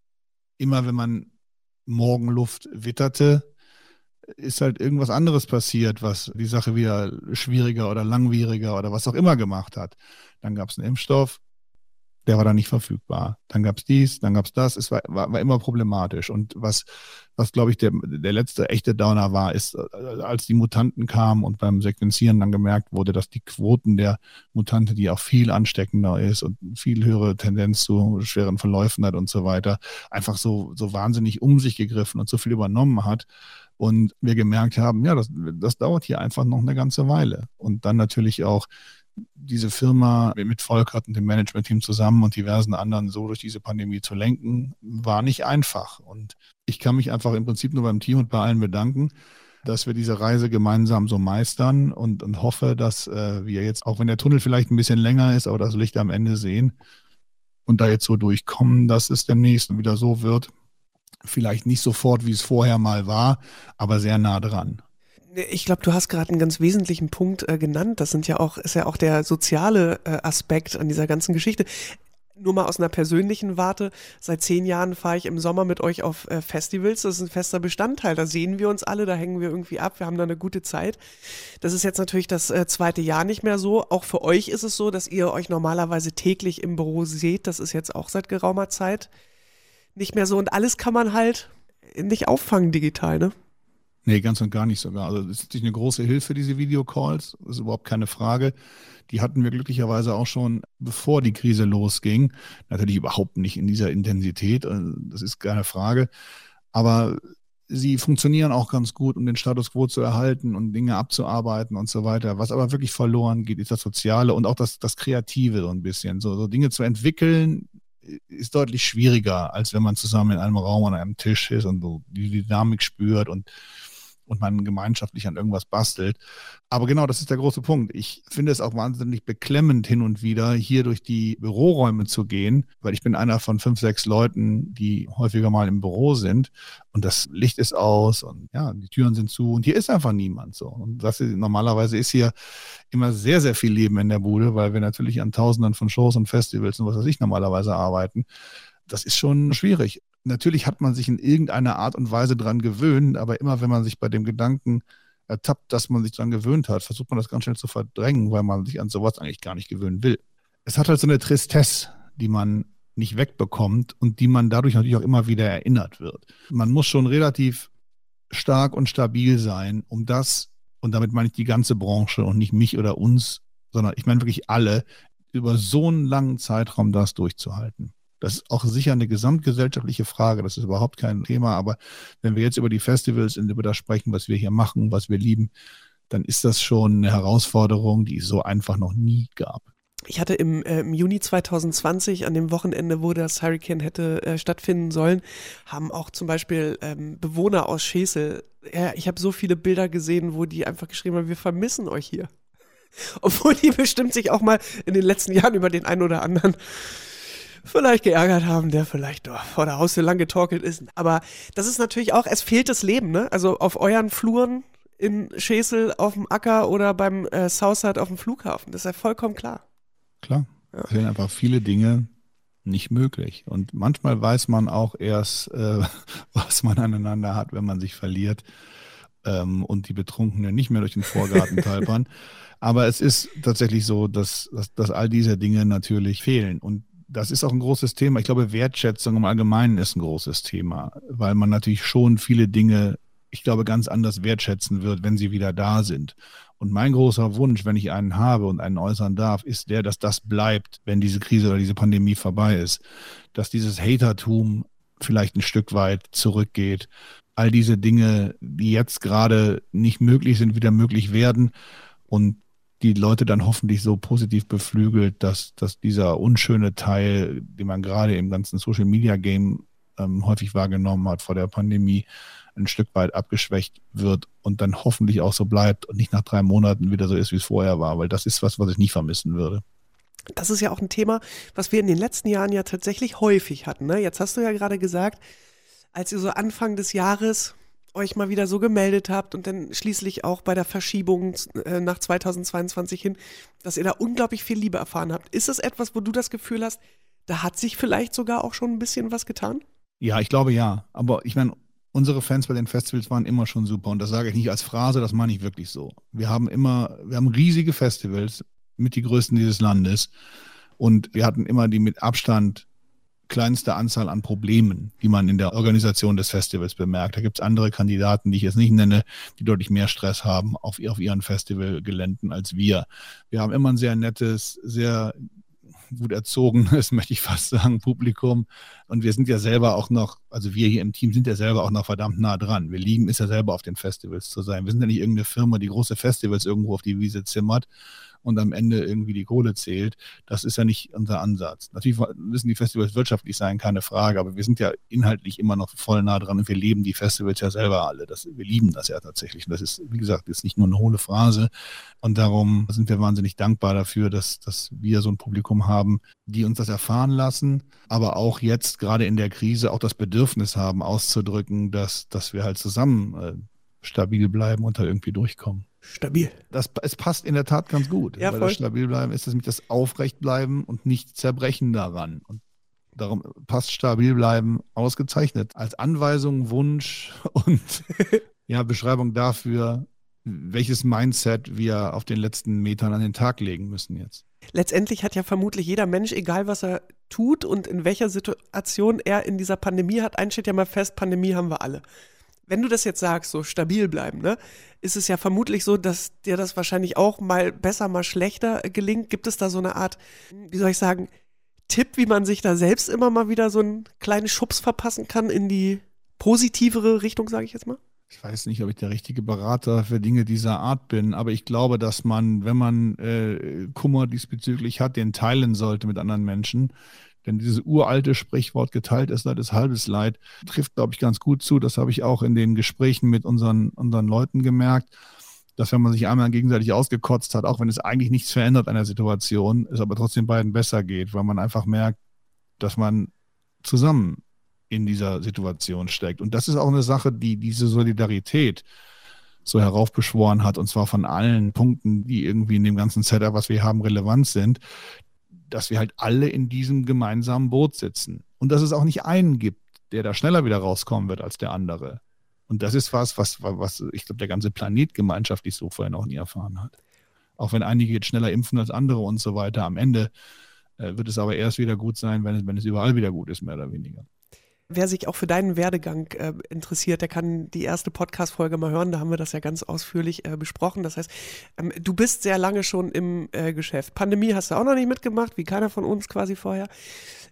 S1: immer wenn man Morgenluft witterte, ist halt irgendwas anderes passiert, was die Sache wieder schwieriger oder langwieriger oder was auch immer gemacht hat. Dann gab es einen Impfstoff, der war dann nicht verfügbar. Dann gab es dies, dann gab es das. Es war, war, war, immer problematisch. Und was, was glaube ich, der, der letzte echte Downer war, ist, äh, als die Mutanten kamen und beim Sequenzieren dann gemerkt wurde, dass die Quoten der Mutante, die auch viel ansteckender ist und viel höhere Tendenz zu schweren Verläufen hat und so weiter, einfach so, so wahnsinnig um sich gegriffen und so viel übernommen hat. Und wir gemerkt haben, ja, das, das dauert hier einfach noch eine ganze Weile. Und dann natürlich auch diese Firma mit Volkert und dem Management-Team zusammen und diversen anderen so durch diese Pandemie zu lenken, war nicht einfach. Und ich kann mich einfach im Prinzip nur beim Team und bei allen bedanken, dass wir diese Reise gemeinsam so meistern und, und hoffe, dass äh, wir jetzt, auch wenn der Tunnel vielleicht ein bisschen länger ist, aber das Licht am Ende sehen und da jetzt so durchkommen, dass es demnächst wieder so wird. Vielleicht nicht sofort, wie es vorher mal war, aber sehr nah dran.
S2: Ich glaube, du hast gerade einen ganz wesentlichen Punkt äh, genannt. Das sind ja auch, ist ja auch der soziale äh, Aspekt an dieser ganzen Geschichte. Nur mal aus einer persönlichen Warte. Seit zehn Jahren fahre ich im Sommer mit euch auf äh, Festivals. Das ist ein fester Bestandteil. Da sehen wir uns alle, da hängen wir irgendwie ab. Wir haben da eine gute Zeit. Das ist jetzt natürlich das äh, zweite Jahr nicht mehr so. Auch für euch ist es so, dass ihr euch normalerweise täglich im Büro seht. Das ist jetzt auch seit geraumer Zeit nicht mehr so. Und alles kann man halt nicht auffangen digital, ne?
S1: Nee, ganz und gar nicht sogar. Also das ist natürlich eine große Hilfe, diese Videocalls. Das ist überhaupt keine Frage. Die hatten wir glücklicherweise auch schon, bevor die Krise losging. Natürlich überhaupt nicht in dieser Intensität. Äh, das ist keine Frage. Aber sie funktionieren auch ganz gut, um den Status quo zu erhalten und Dinge abzuarbeiten und so weiter. Was aber wirklich verloren geht, ist das Soziale und auch das, das Kreative so ein bisschen. So, so Dinge zu entwickeln, ist deutlich schwieriger, als wenn man zusammen in einem Raum an einem Tisch ist und so die Dynamik spürt und und man gemeinschaftlich an irgendwas bastelt. Aber genau, das ist der große Punkt. Ich finde es auch wahnsinnig beklemmend hin und wieder, hier durch die Büroräume zu gehen, weil ich bin einer von fünf, sechs Leuten, die häufiger mal im Büro sind und das Licht ist aus und ja, die Türen sind zu und hier ist einfach niemand so. Und das ist, normalerweise ist hier immer sehr, sehr viel Leben in der Bude, weil wir natürlich an Tausenden von Shows und Festivals und was weiß ich normalerweise arbeiten das ist schon schwierig natürlich hat man sich in irgendeiner Art und Weise dran gewöhnt, aber immer wenn man sich bei dem Gedanken ertappt, dass man sich dran gewöhnt hat, versucht man das ganz schnell zu verdrängen, weil man sich an sowas eigentlich gar nicht gewöhnen will. Es hat halt so eine Tristesse, die man nicht wegbekommt und die man dadurch natürlich auch immer wieder erinnert wird. Man muss schon relativ stark und stabil sein, um das, und damit meine ich die ganze Branche und nicht mich oder uns, sondern ich meine wirklich alle, über so einen langen Zeitraum das durchzuhalten. Das ist auch sicher eine gesamtgesellschaftliche Frage. Das ist überhaupt kein Thema. Aber wenn wir jetzt über die Festivals und über das sprechen, was wir hier machen, was wir lieben, dann ist das schon eine Herausforderung, die es so einfach noch nie gab.
S2: ich hatte im, äh, im, Juni 2020, an dem Wochenende, wo das Hurricane hätte äh, stattfinden sollen, haben auch zum Beispiel ähm, Bewohner aus Schesel, ja, ich habe so viele Bilder gesehen, wo die einfach geschrieben haben, wir vermissen euch hier. Obwohl die bestimmt sich auch mal in den letzten Jahren über den einen oder anderen vielleicht geärgert haben, der vielleicht vor der Haustür lang getorkelt ist. Aber das ist natürlich auch, es fehlt das Leben, ne? Also auf euren Fluren in Schesel auf dem Acker oder beim äh, Southside auf dem Flughafen. Das ist ja vollkommen klar.
S1: Klar. Ja. Es sind einfach viele Dinge nicht möglich. Und manchmal weiß man auch erst, äh, was man aneinander hat, wenn man sich verliert ähm, und die Betrunkenen nicht mehr durch den Vorgarten talpern. Aber es ist tatsächlich so, dass, dass, dass all diese Dinge natürlich fehlen. Und das ist auch ein großes Thema. Ich glaube, Wertschätzung im Allgemeinen ist ein großes Thema, weil man natürlich schon viele Dinge, ich glaube, ganz anders wertschätzen wird, wenn sie wieder da sind. Und mein großer Wunsch, wenn ich einen habe und einen äußern darf, ist der, dass das bleibt, wenn diese Krise oder diese Pandemie vorbei ist. Dass dieses Hatertum vielleicht ein Stück weit zurückgeht. All diese Dinge, die jetzt gerade nicht möglich sind, wieder möglich werden. Und die Leute dann hoffentlich so positiv beflügelt, dass, dass dieser unschöne Teil, den man gerade im ganzen Social Media Game ähm, häufig wahrgenommen hat vor der Pandemie, ein Stück weit abgeschwächt wird und dann hoffentlich auch so bleibt und nicht nach drei Monaten wieder so ist, wie es vorher war, weil das ist was, was ich nicht vermissen würde.
S2: Das ist ja auch ein Thema, was wir in den letzten Jahren ja tatsächlich häufig hatten. Ne? Jetzt hast du ja gerade gesagt, als ihr so Anfang des Jahres euch mal wieder so gemeldet habt und dann schließlich auch bei der Verschiebung äh, nach 2022 hin, dass ihr da unglaublich viel Liebe erfahren habt. Ist es etwas, wo du das Gefühl hast, da hat sich vielleicht sogar auch schon ein bisschen was getan?
S1: Ja, ich glaube ja. Aber ich meine, unsere Fans bei den Festivals waren immer schon super und das sage ich nicht als Phrase, das meine ich wirklich so. Wir haben immer, wir haben riesige Festivals mit die größten dieses Landes und wir hatten immer die mit Abstand kleinste Anzahl an Problemen, die man in der Organisation des Festivals bemerkt. Da gibt es andere Kandidaten, die ich jetzt nicht nenne, die deutlich mehr Stress haben auf, auf ihren Festivalgeländen als wir. Wir haben immer ein sehr nettes, sehr gut erzogenes, möchte ich fast sagen, Publikum. Und wir sind ja selber auch noch, also wir hier im Team sind ja selber auch noch verdammt nah dran. Wir lieben es ja selber auf den Festivals zu sein. Wir sind ja nicht irgendeine Firma, die große Festivals irgendwo auf die Wiese zimmert und am Ende irgendwie die Kohle zählt. Das ist ja nicht unser Ansatz. Natürlich müssen die Festivals wirtschaftlich sein, keine Frage, aber wir sind ja inhaltlich immer noch voll nah dran und wir leben die Festivals ja selber alle. Das, wir lieben das ja tatsächlich. Und das ist, wie gesagt, ist nicht nur eine hohle Phrase. Und darum sind wir wahnsinnig dankbar dafür, dass, dass wir so ein Publikum haben, die uns das erfahren lassen, aber auch jetzt gerade in der Krise auch das Bedürfnis haben, auszudrücken, dass, dass wir halt zusammen äh, stabil bleiben und da irgendwie durchkommen.
S2: Stabil.
S1: Das, es passt in der Tat ganz gut. Ja, weil voll. das stabil bleiben ist nämlich das Aufrechtbleiben und nicht Zerbrechen daran. Und darum passt stabil bleiben ausgezeichnet. Als Anweisung, Wunsch und ja, Beschreibung dafür, welches Mindset wir auf den letzten Metern an den Tag legen müssen jetzt.
S2: Letztendlich hat ja vermutlich jeder Mensch, egal was er tut und in welcher Situation er in dieser Pandemie hat, eins steht ja mal fest, Pandemie haben wir alle wenn du das jetzt sagst, so stabil bleiben, ne, ist es ja vermutlich so, dass dir das wahrscheinlich auch mal besser, mal schlechter gelingt. Gibt es da so eine Art, wie soll ich sagen, Tipp, wie man sich da selbst immer mal wieder so einen kleinen Schubs verpassen kann in die positivere Richtung, sage ich jetzt mal?
S1: Ich weiß nicht, ob ich der richtige Berater für Dinge dieser Art bin, aber ich glaube, dass man, wenn man äh, Kummer diesbezüglich hat, den teilen sollte mit anderen Menschen. Denn dieses uralte Sprichwort geteilt ist Leid ist halbes Leid trifft, glaube ich, ganz gut zu. Das habe ich auch in den Gesprächen mit unseren, unseren Leuten gemerkt, dass wenn man sich einmal gegenseitig ausgekotzt hat, auch wenn es eigentlich nichts verändert an der Situation, es aber trotzdem beiden besser geht, weil man einfach merkt, dass man zusammen in dieser Situation steckt. Und das ist auch eine Sache, die diese Solidarität so heraufbeschworen hat, und zwar von allen Punkten, die irgendwie in dem ganzen Setup, was wir haben, relevant sind dass wir halt alle in diesem gemeinsamen Boot sitzen. Und dass es auch nicht einen gibt, der da schneller wieder rauskommen wird als der andere. Und das ist was, was, was ich glaube, der ganze Planet gemeinschaftlich so vorher noch nie erfahren hat. Auch wenn einige jetzt schneller impfen als andere und so weiter. Am Ende äh, wird es aber erst wieder gut sein, wenn wenn es überall wieder gut ist, mehr oder weniger.
S2: Wer sich auch für deinen Werdegang äh, interessiert, der kann die erste Podcast-Folge mal hören. Da haben wir das ja ganz ausführlich äh, besprochen. Das heißt, ähm, du bist sehr lange schon im äh, Geschäft. Pandemie hast du auch noch nicht mitgemacht, wie keiner von uns quasi vorher.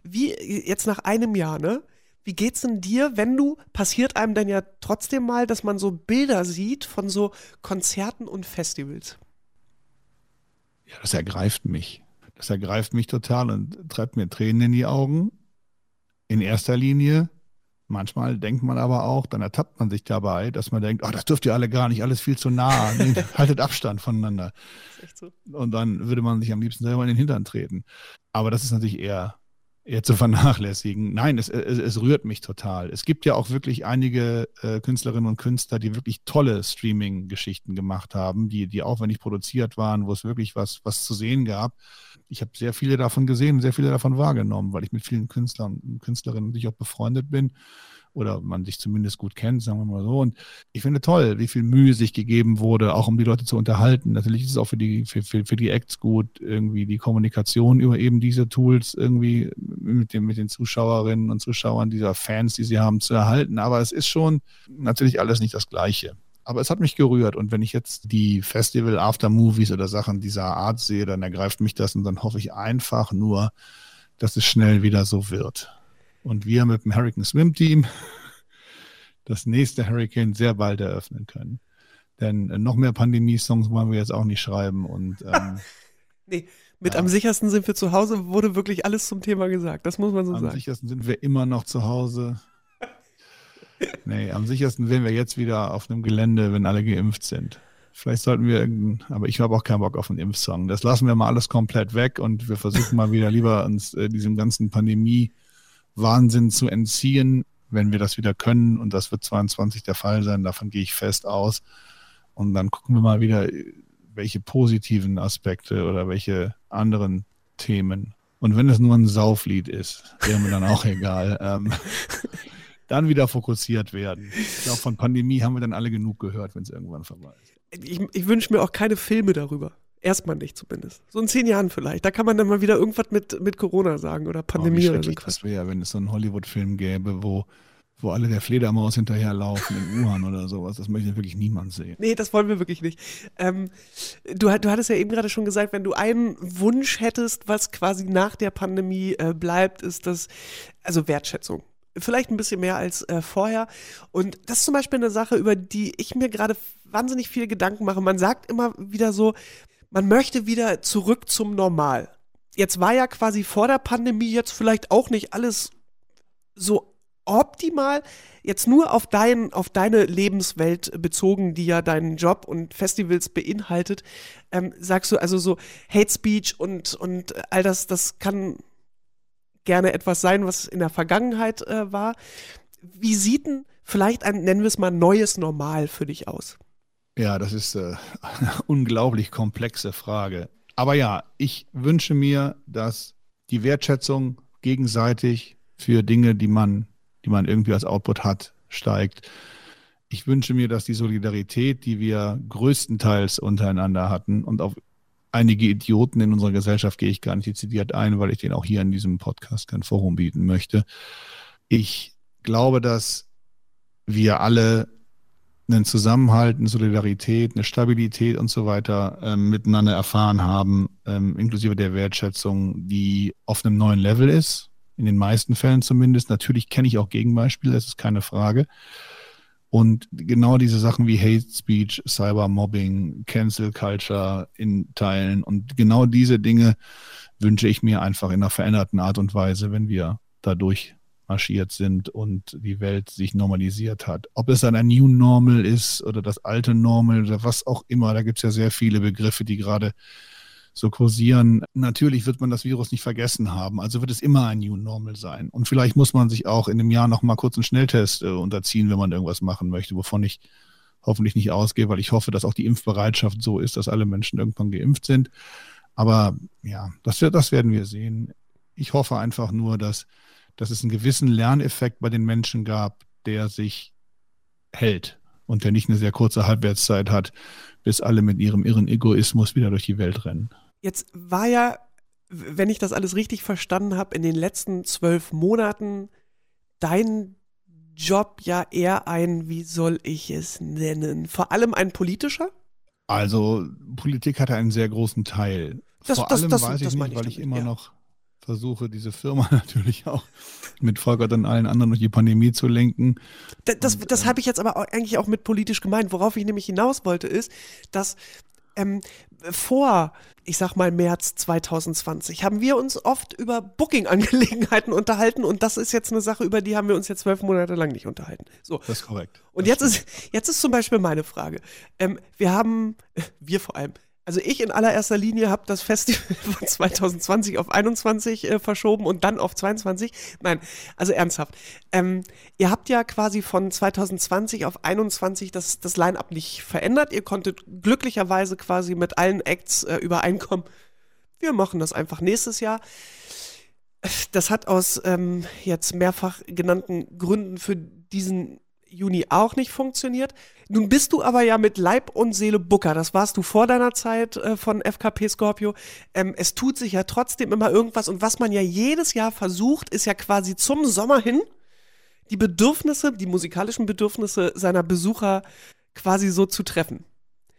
S2: Wie jetzt nach einem Jahr, ne? Wie geht's denn dir, wenn du, passiert einem denn ja trotzdem mal, dass man so Bilder sieht von so Konzerten und Festivals?
S1: Ja, das ergreift mich Das ergreift mich total und treibt mir Tränen in die Augen. In erster Linie. Manchmal denkt man aber auch, dann ertappt man sich dabei, dass man denkt, oh, das dürft ihr alle gar nicht, alles viel zu nah. Nee, haltet Abstand voneinander. So. Und dann würde man sich am liebsten selber in den Hintern treten. Aber das ist natürlich eher eher zu vernachlässigen. Nein, es, es, es, rührt mich total. Es gibt ja auch wirklich einige äh, Künstlerinnen und Künstler, die wirklich tolle Streaming-Geschichten gemacht haben, die, die aufwendig produziert waren, wo es wirklich was, was zu sehen gab. Ich habe sehr viele davon gesehen, sehr viele davon wahrgenommen, weil ich mit vielen Künstlern und Künstlerinnen natürlich auch befreundet bin oder man sich zumindest gut kennt, sagen wir mal so. Und ich finde toll, wie viel Mühe sich gegeben wurde, auch um die Leute zu unterhalten. Natürlich ist es auch für die, für, für, für die Acts gut, irgendwie die Kommunikation über eben diese Tools irgendwie mit, dem, mit den Zuschauerinnen und Zuschauern dieser Fans, die sie haben, zu erhalten. Aber es ist schon natürlich alles nicht das Gleiche. Aber es hat mich gerührt. Und wenn ich jetzt die Festival Aftermovies oder Sachen dieser Art sehe, dann ergreift mich das und dann hoffe ich einfach nur, dass es schnell wieder so wird und wir mit dem Hurricane Swim Team das nächste Hurricane sehr bald eröffnen können. Denn äh, noch mehr Pandemie-Songs wollen wir jetzt auch nicht schreiben und ähm,
S2: nee. Mit ja. am sichersten sind wir zu Hause, wurde wirklich alles zum Thema gesagt. Das muss man so
S1: am
S2: sagen.
S1: Am sichersten sind wir immer noch zu Hause. nee, am sichersten wären wir jetzt wieder auf einem Gelände, wenn alle geimpft sind. Vielleicht sollten wir irgendeinen, aber ich habe auch keinen Bock auf einen Impfsong. Das lassen wir mal alles komplett weg und wir versuchen mal wieder lieber uns äh, diesem ganzen Pandemie- Wahnsinn zu entziehen, wenn wir das wieder können. Und das wird 22 der Fall sein. Davon gehe ich fest aus. Und dann gucken wir mal wieder, welche positiven Aspekte oder welche anderen Themen. Und wenn es nur ein Sauflied ist, wäre mir dann auch egal. Ähm, dann wieder fokussiert werden. Ich glaube, von Pandemie haben wir dann alle genug gehört, wenn es irgendwann vorbei
S2: ist. Ich, ich wünsche mir auch keine Filme darüber. Erstmal nicht zumindest. So in zehn Jahren vielleicht. Da kann man dann mal wieder irgendwas mit, mit Corona sagen oder Pandemie oh, oder so.
S1: Das wäre, wenn es so einen Hollywood-Film gäbe, wo, wo alle der Fledermaus hinterherlaufen in Wuhan oder sowas. Das möchte wirklich niemand sehen.
S2: Nee, das wollen wir wirklich nicht. Ähm, du, du hattest ja eben gerade schon gesagt, wenn du einen Wunsch hättest, was quasi nach der Pandemie äh, bleibt, ist das, also Wertschätzung vielleicht ein bisschen mehr als äh, vorher. Und das ist zum Beispiel eine Sache, über die ich mir gerade wahnsinnig viel Gedanken mache. Man sagt immer wieder so, man möchte wieder zurück zum Normal. Jetzt war ja quasi vor der Pandemie jetzt vielleicht auch nicht alles so optimal. Jetzt nur auf, dein, auf deine Lebenswelt bezogen, die ja deinen Job und Festivals beinhaltet, ähm, sagst du also so Hate Speech und, und all das, das kann gerne etwas sein, was in der Vergangenheit äh, war. Wie sieht denn vielleicht ein, nennen wir es mal, neues Normal für dich aus?
S1: Ja, das ist äh, eine unglaublich komplexe Frage. Aber ja, ich wünsche mir, dass die Wertschätzung gegenseitig für Dinge, die man, die man irgendwie als Output hat, steigt. Ich wünsche mir, dass die Solidarität, die wir größtenteils untereinander hatten und auf einige Idioten in unserer Gesellschaft gehe ich gar nicht dezidiert ein, weil ich den auch hier in diesem Podcast kein Forum bieten möchte. Ich glaube, dass wir alle einen Zusammenhalt, eine Solidarität, eine Stabilität und so weiter ähm, miteinander erfahren haben, ähm, inklusive der Wertschätzung, die auf einem neuen Level ist, in den meisten Fällen zumindest. Natürlich kenne ich auch Gegenbeispiele, das ist keine Frage. Und genau diese Sachen wie Hate Speech, Cybermobbing, Cancel Culture in Teilen und genau diese Dinge wünsche ich mir einfach in einer veränderten Art und Weise, wenn wir dadurch marschiert sind und die Welt sich normalisiert hat. Ob es dann ein New Normal ist oder das alte Normal oder was auch immer, da gibt es ja sehr viele Begriffe, die gerade so kursieren. Natürlich wird man das Virus nicht vergessen haben, also wird es immer ein New Normal sein. Und vielleicht muss man sich auch in einem Jahr noch mal kurz einen Schnelltest äh, unterziehen, wenn man irgendwas machen möchte, wovon ich hoffentlich nicht ausgehe, weil ich hoffe, dass auch die Impfbereitschaft so ist, dass alle Menschen irgendwann geimpft sind. Aber ja, das, das werden wir sehen. Ich hoffe einfach nur, dass dass es einen gewissen Lerneffekt bei den Menschen gab, der sich hält und der nicht eine sehr kurze Halbwertszeit hat, bis alle mit ihrem irren Egoismus wieder durch die Welt rennen.
S2: Jetzt war ja, wenn ich das alles richtig verstanden habe, in den letzten zwölf Monaten dein Job ja eher ein, wie soll ich es nennen, vor allem ein politischer?
S1: Also Politik hatte einen sehr großen Teil.
S2: Das,
S1: vor
S2: das,
S1: allem
S2: das,
S1: weiß ich nicht, weil ich immer
S2: ja.
S1: noch versuche, diese Firma natürlich auch mit Volker und allen anderen durch die Pandemie zu lenken.
S2: Das, das, das äh, habe ich jetzt aber auch, eigentlich auch mit politisch gemeint. Worauf ich nämlich hinaus wollte, ist, dass ähm, vor, ich sag mal, März 2020 haben wir uns oft über Booking-Angelegenheiten unterhalten und das ist jetzt eine Sache, über die haben wir uns jetzt zwölf Monate lang nicht unterhalten. So.
S1: Das ist korrekt.
S2: Und jetzt ist, jetzt ist zum Beispiel meine Frage. Ähm, wir haben, wir vor allem, also ich in allererster Linie habe das Festival von 2020 auf 21 äh, verschoben und dann auf 22. Nein, also ernsthaft. Ähm, ihr habt ja quasi von 2020 auf 21 das, das Line-up nicht verändert. Ihr konntet glücklicherweise quasi mit allen Acts äh, übereinkommen. Wir machen das einfach nächstes Jahr. Das hat aus ähm, jetzt mehrfach genannten Gründen für diesen Juni auch nicht funktioniert. Nun bist du aber ja mit Leib und Seele Booker. Das warst du vor deiner Zeit äh, von FKP Scorpio. Ähm, es tut sich ja trotzdem immer irgendwas. Und was man ja jedes Jahr versucht, ist ja quasi zum Sommer hin die Bedürfnisse, die musikalischen Bedürfnisse seiner Besucher quasi so zu treffen.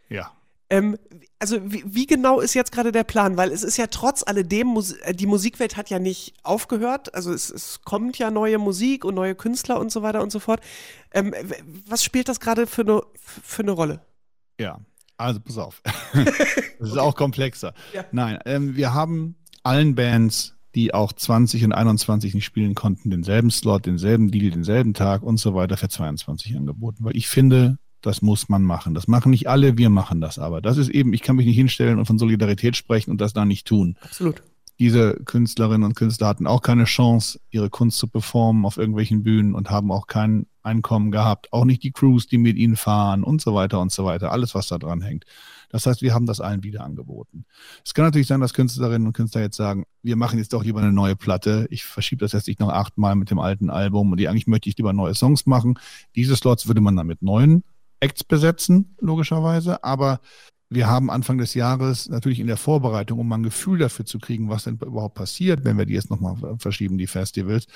S1: Ja.
S2: Ähm, also wie, wie, genau ist jetzt gerade der Plan? Weil es ist ja trotz alledem, äh, die Musikwelt hat ja nicht aufgehört. Also es, es kommt ja neue Musik und neue Künstler und so weiter und so fort. Ähm, was spielt das gerade für eine, für eine Rolle?
S1: Ja, also pass auf. das ist okay. auch komplexer. Ja. Nein, ähm, wir haben allen Bands, die auch 20 und 21 nicht spielen konnten, denselben Slot, denselben Deal, denselben Tag und so weiter für 22 angeboten. Weil ich finde, das muss man machen. Das machen nicht alle, wir machen das aber. Das ist eben, ich kann mich nicht hinstellen und von Solidarität sprechen und das da nicht tun.
S2: Absolut.
S1: Diese Künstlerinnen und Künstler hatten auch keine Chance, ihre Kunst zu performen auf irgendwelchen Bühnen und haben auch kein Einkommen gehabt. Auch nicht die Crews, die mit ihnen fahren und so weiter und so weiter. Alles, was da dran hängt. Das heißt, wir haben das allen wieder angeboten. Es kann natürlich sein, dass Künstlerinnen und Künstler jetzt sagen, wir machen jetzt doch lieber eine neue Platte. Ich verschiebe das jetzt nicht noch achtmal mit dem alten Album und die, eigentlich möchte ich lieber neue Songs machen. Diese Slots würde man dann mit neuen Acts besetzen, logischerweise. Aber wir haben Anfang des Jahres natürlich in der Vorbereitung, um mal ein Gefühl dafür zu kriegen, was denn überhaupt passiert, wenn wir die jetzt nochmal verschieben, die Festivals,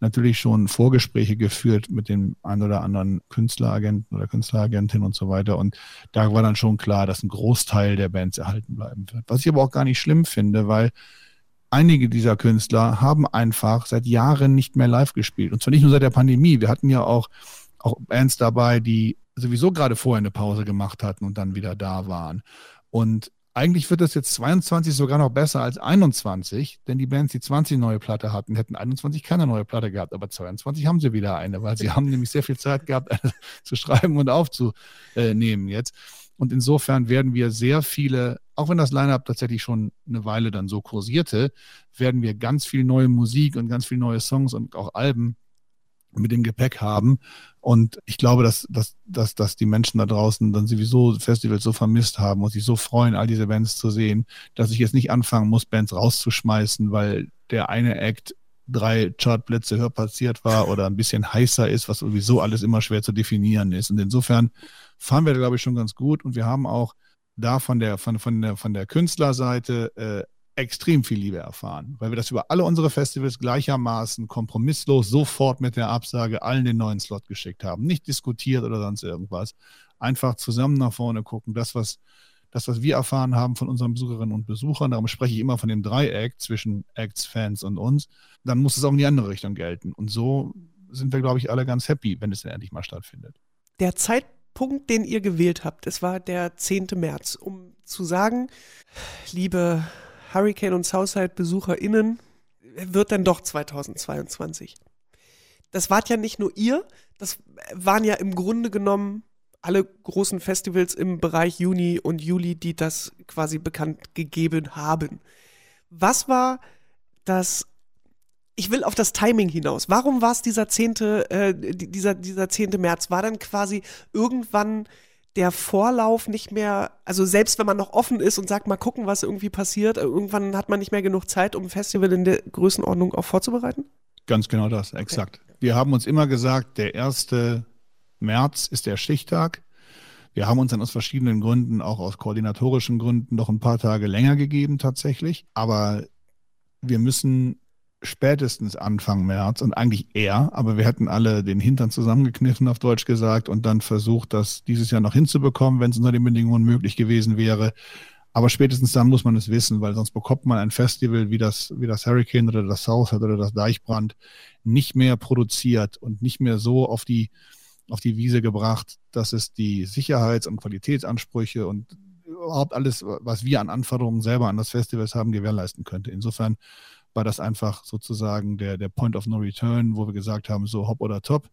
S1: natürlich schon Vorgespräche geführt mit dem ein oder anderen Künstleragenten oder Künstleragentin und so weiter. Und da war dann schon klar, dass ein Großteil der Bands erhalten bleiben wird. Was ich aber auch gar nicht schlimm finde, weil einige dieser Künstler haben einfach seit Jahren nicht mehr live gespielt. Und zwar nicht nur seit der Pandemie. Wir hatten ja auch, auch Bands dabei, die sowieso gerade vorher eine Pause gemacht hatten und dann wieder da waren. Und eigentlich wird das jetzt 22 sogar noch besser als 21, denn die Bands, die 20 neue Platte hatten, hätten 21 keine neue Platte gehabt, aber 22 haben sie wieder eine, weil sie haben nämlich sehr viel Zeit gehabt, zu schreiben und aufzunehmen jetzt. Und insofern werden wir sehr viele, auch wenn das Line-up tatsächlich schon eine Weile dann so kursierte, werden wir ganz viel neue Musik und ganz viel neue Songs und auch Alben mit dem Gepäck haben. Und ich glaube, dass, dass, dass, dass die Menschen da draußen dann sowieso Festivals so vermisst haben und sich so freuen, all diese Bands zu sehen, dass ich jetzt nicht anfangen muss, Bands rauszuschmeißen, weil der eine Act drei Chartplätze höher platziert war oder ein bisschen heißer ist, was sowieso alles immer schwer zu definieren ist. Und insofern fahren wir, glaube ich, schon ganz gut. Und wir haben auch da von der, von, von der, von der Künstlerseite äh, extrem viel Liebe erfahren, weil wir das über alle unsere Festivals gleichermaßen kompromisslos sofort mit der Absage allen den neuen Slot geschickt haben. Nicht diskutiert oder sonst irgendwas. Einfach zusammen nach vorne gucken. Das, was, das, was wir erfahren haben von unseren Besucherinnen und Besuchern, darum spreche ich immer von dem Dreieck zwischen Acts, Fans und uns, dann muss es auch in die andere Richtung gelten. Und so sind wir, glaube ich, alle ganz happy, wenn es denn endlich mal stattfindet.
S2: Der Zeitpunkt, den ihr gewählt habt, es war der 10. März, um zu sagen, liebe Hurricane und Southside-BesucherInnen wird dann doch 2022. Das wart ja nicht nur ihr, das waren ja im Grunde genommen alle großen Festivals im Bereich Juni und Juli, die das quasi bekannt gegeben haben. Was war das ich will auf das Timing hinaus. Warum war es dieser zehnte, äh, dieser, dieser 10. März? War dann quasi irgendwann der Vorlauf nicht mehr, also selbst wenn man noch offen ist und sagt, mal gucken, was irgendwie passiert, irgendwann hat man nicht mehr genug Zeit, um ein Festival in der Größenordnung auch vorzubereiten?
S1: Ganz genau das, exakt. Okay. Wir haben uns immer gesagt, der 1. März ist der Stichtag. Wir haben uns dann aus verschiedenen Gründen, auch aus koordinatorischen Gründen, noch ein paar Tage länger gegeben tatsächlich. Aber wir müssen spätestens Anfang März und eigentlich eher, aber wir hätten alle den Hintern zusammengekniffen, auf Deutsch gesagt, und dann versucht, das dieses Jahr noch hinzubekommen, wenn es unter den Bedingungen möglich gewesen wäre. Aber spätestens dann muss man es wissen, weil sonst bekommt man ein Festival wie das, wie das Hurricane oder das Southside oder das Deichbrand nicht mehr produziert und nicht mehr so auf die, auf die Wiese gebracht, dass es die Sicherheits- und Qualitätsansprüche und überhaupt alles, was wir an Anforderungen selber an das Festival haben, gewährleisten könnte. Insofern war das einfach sozusagen der, der Point of No Return, wo wir gesagt haben, so hopp oder top,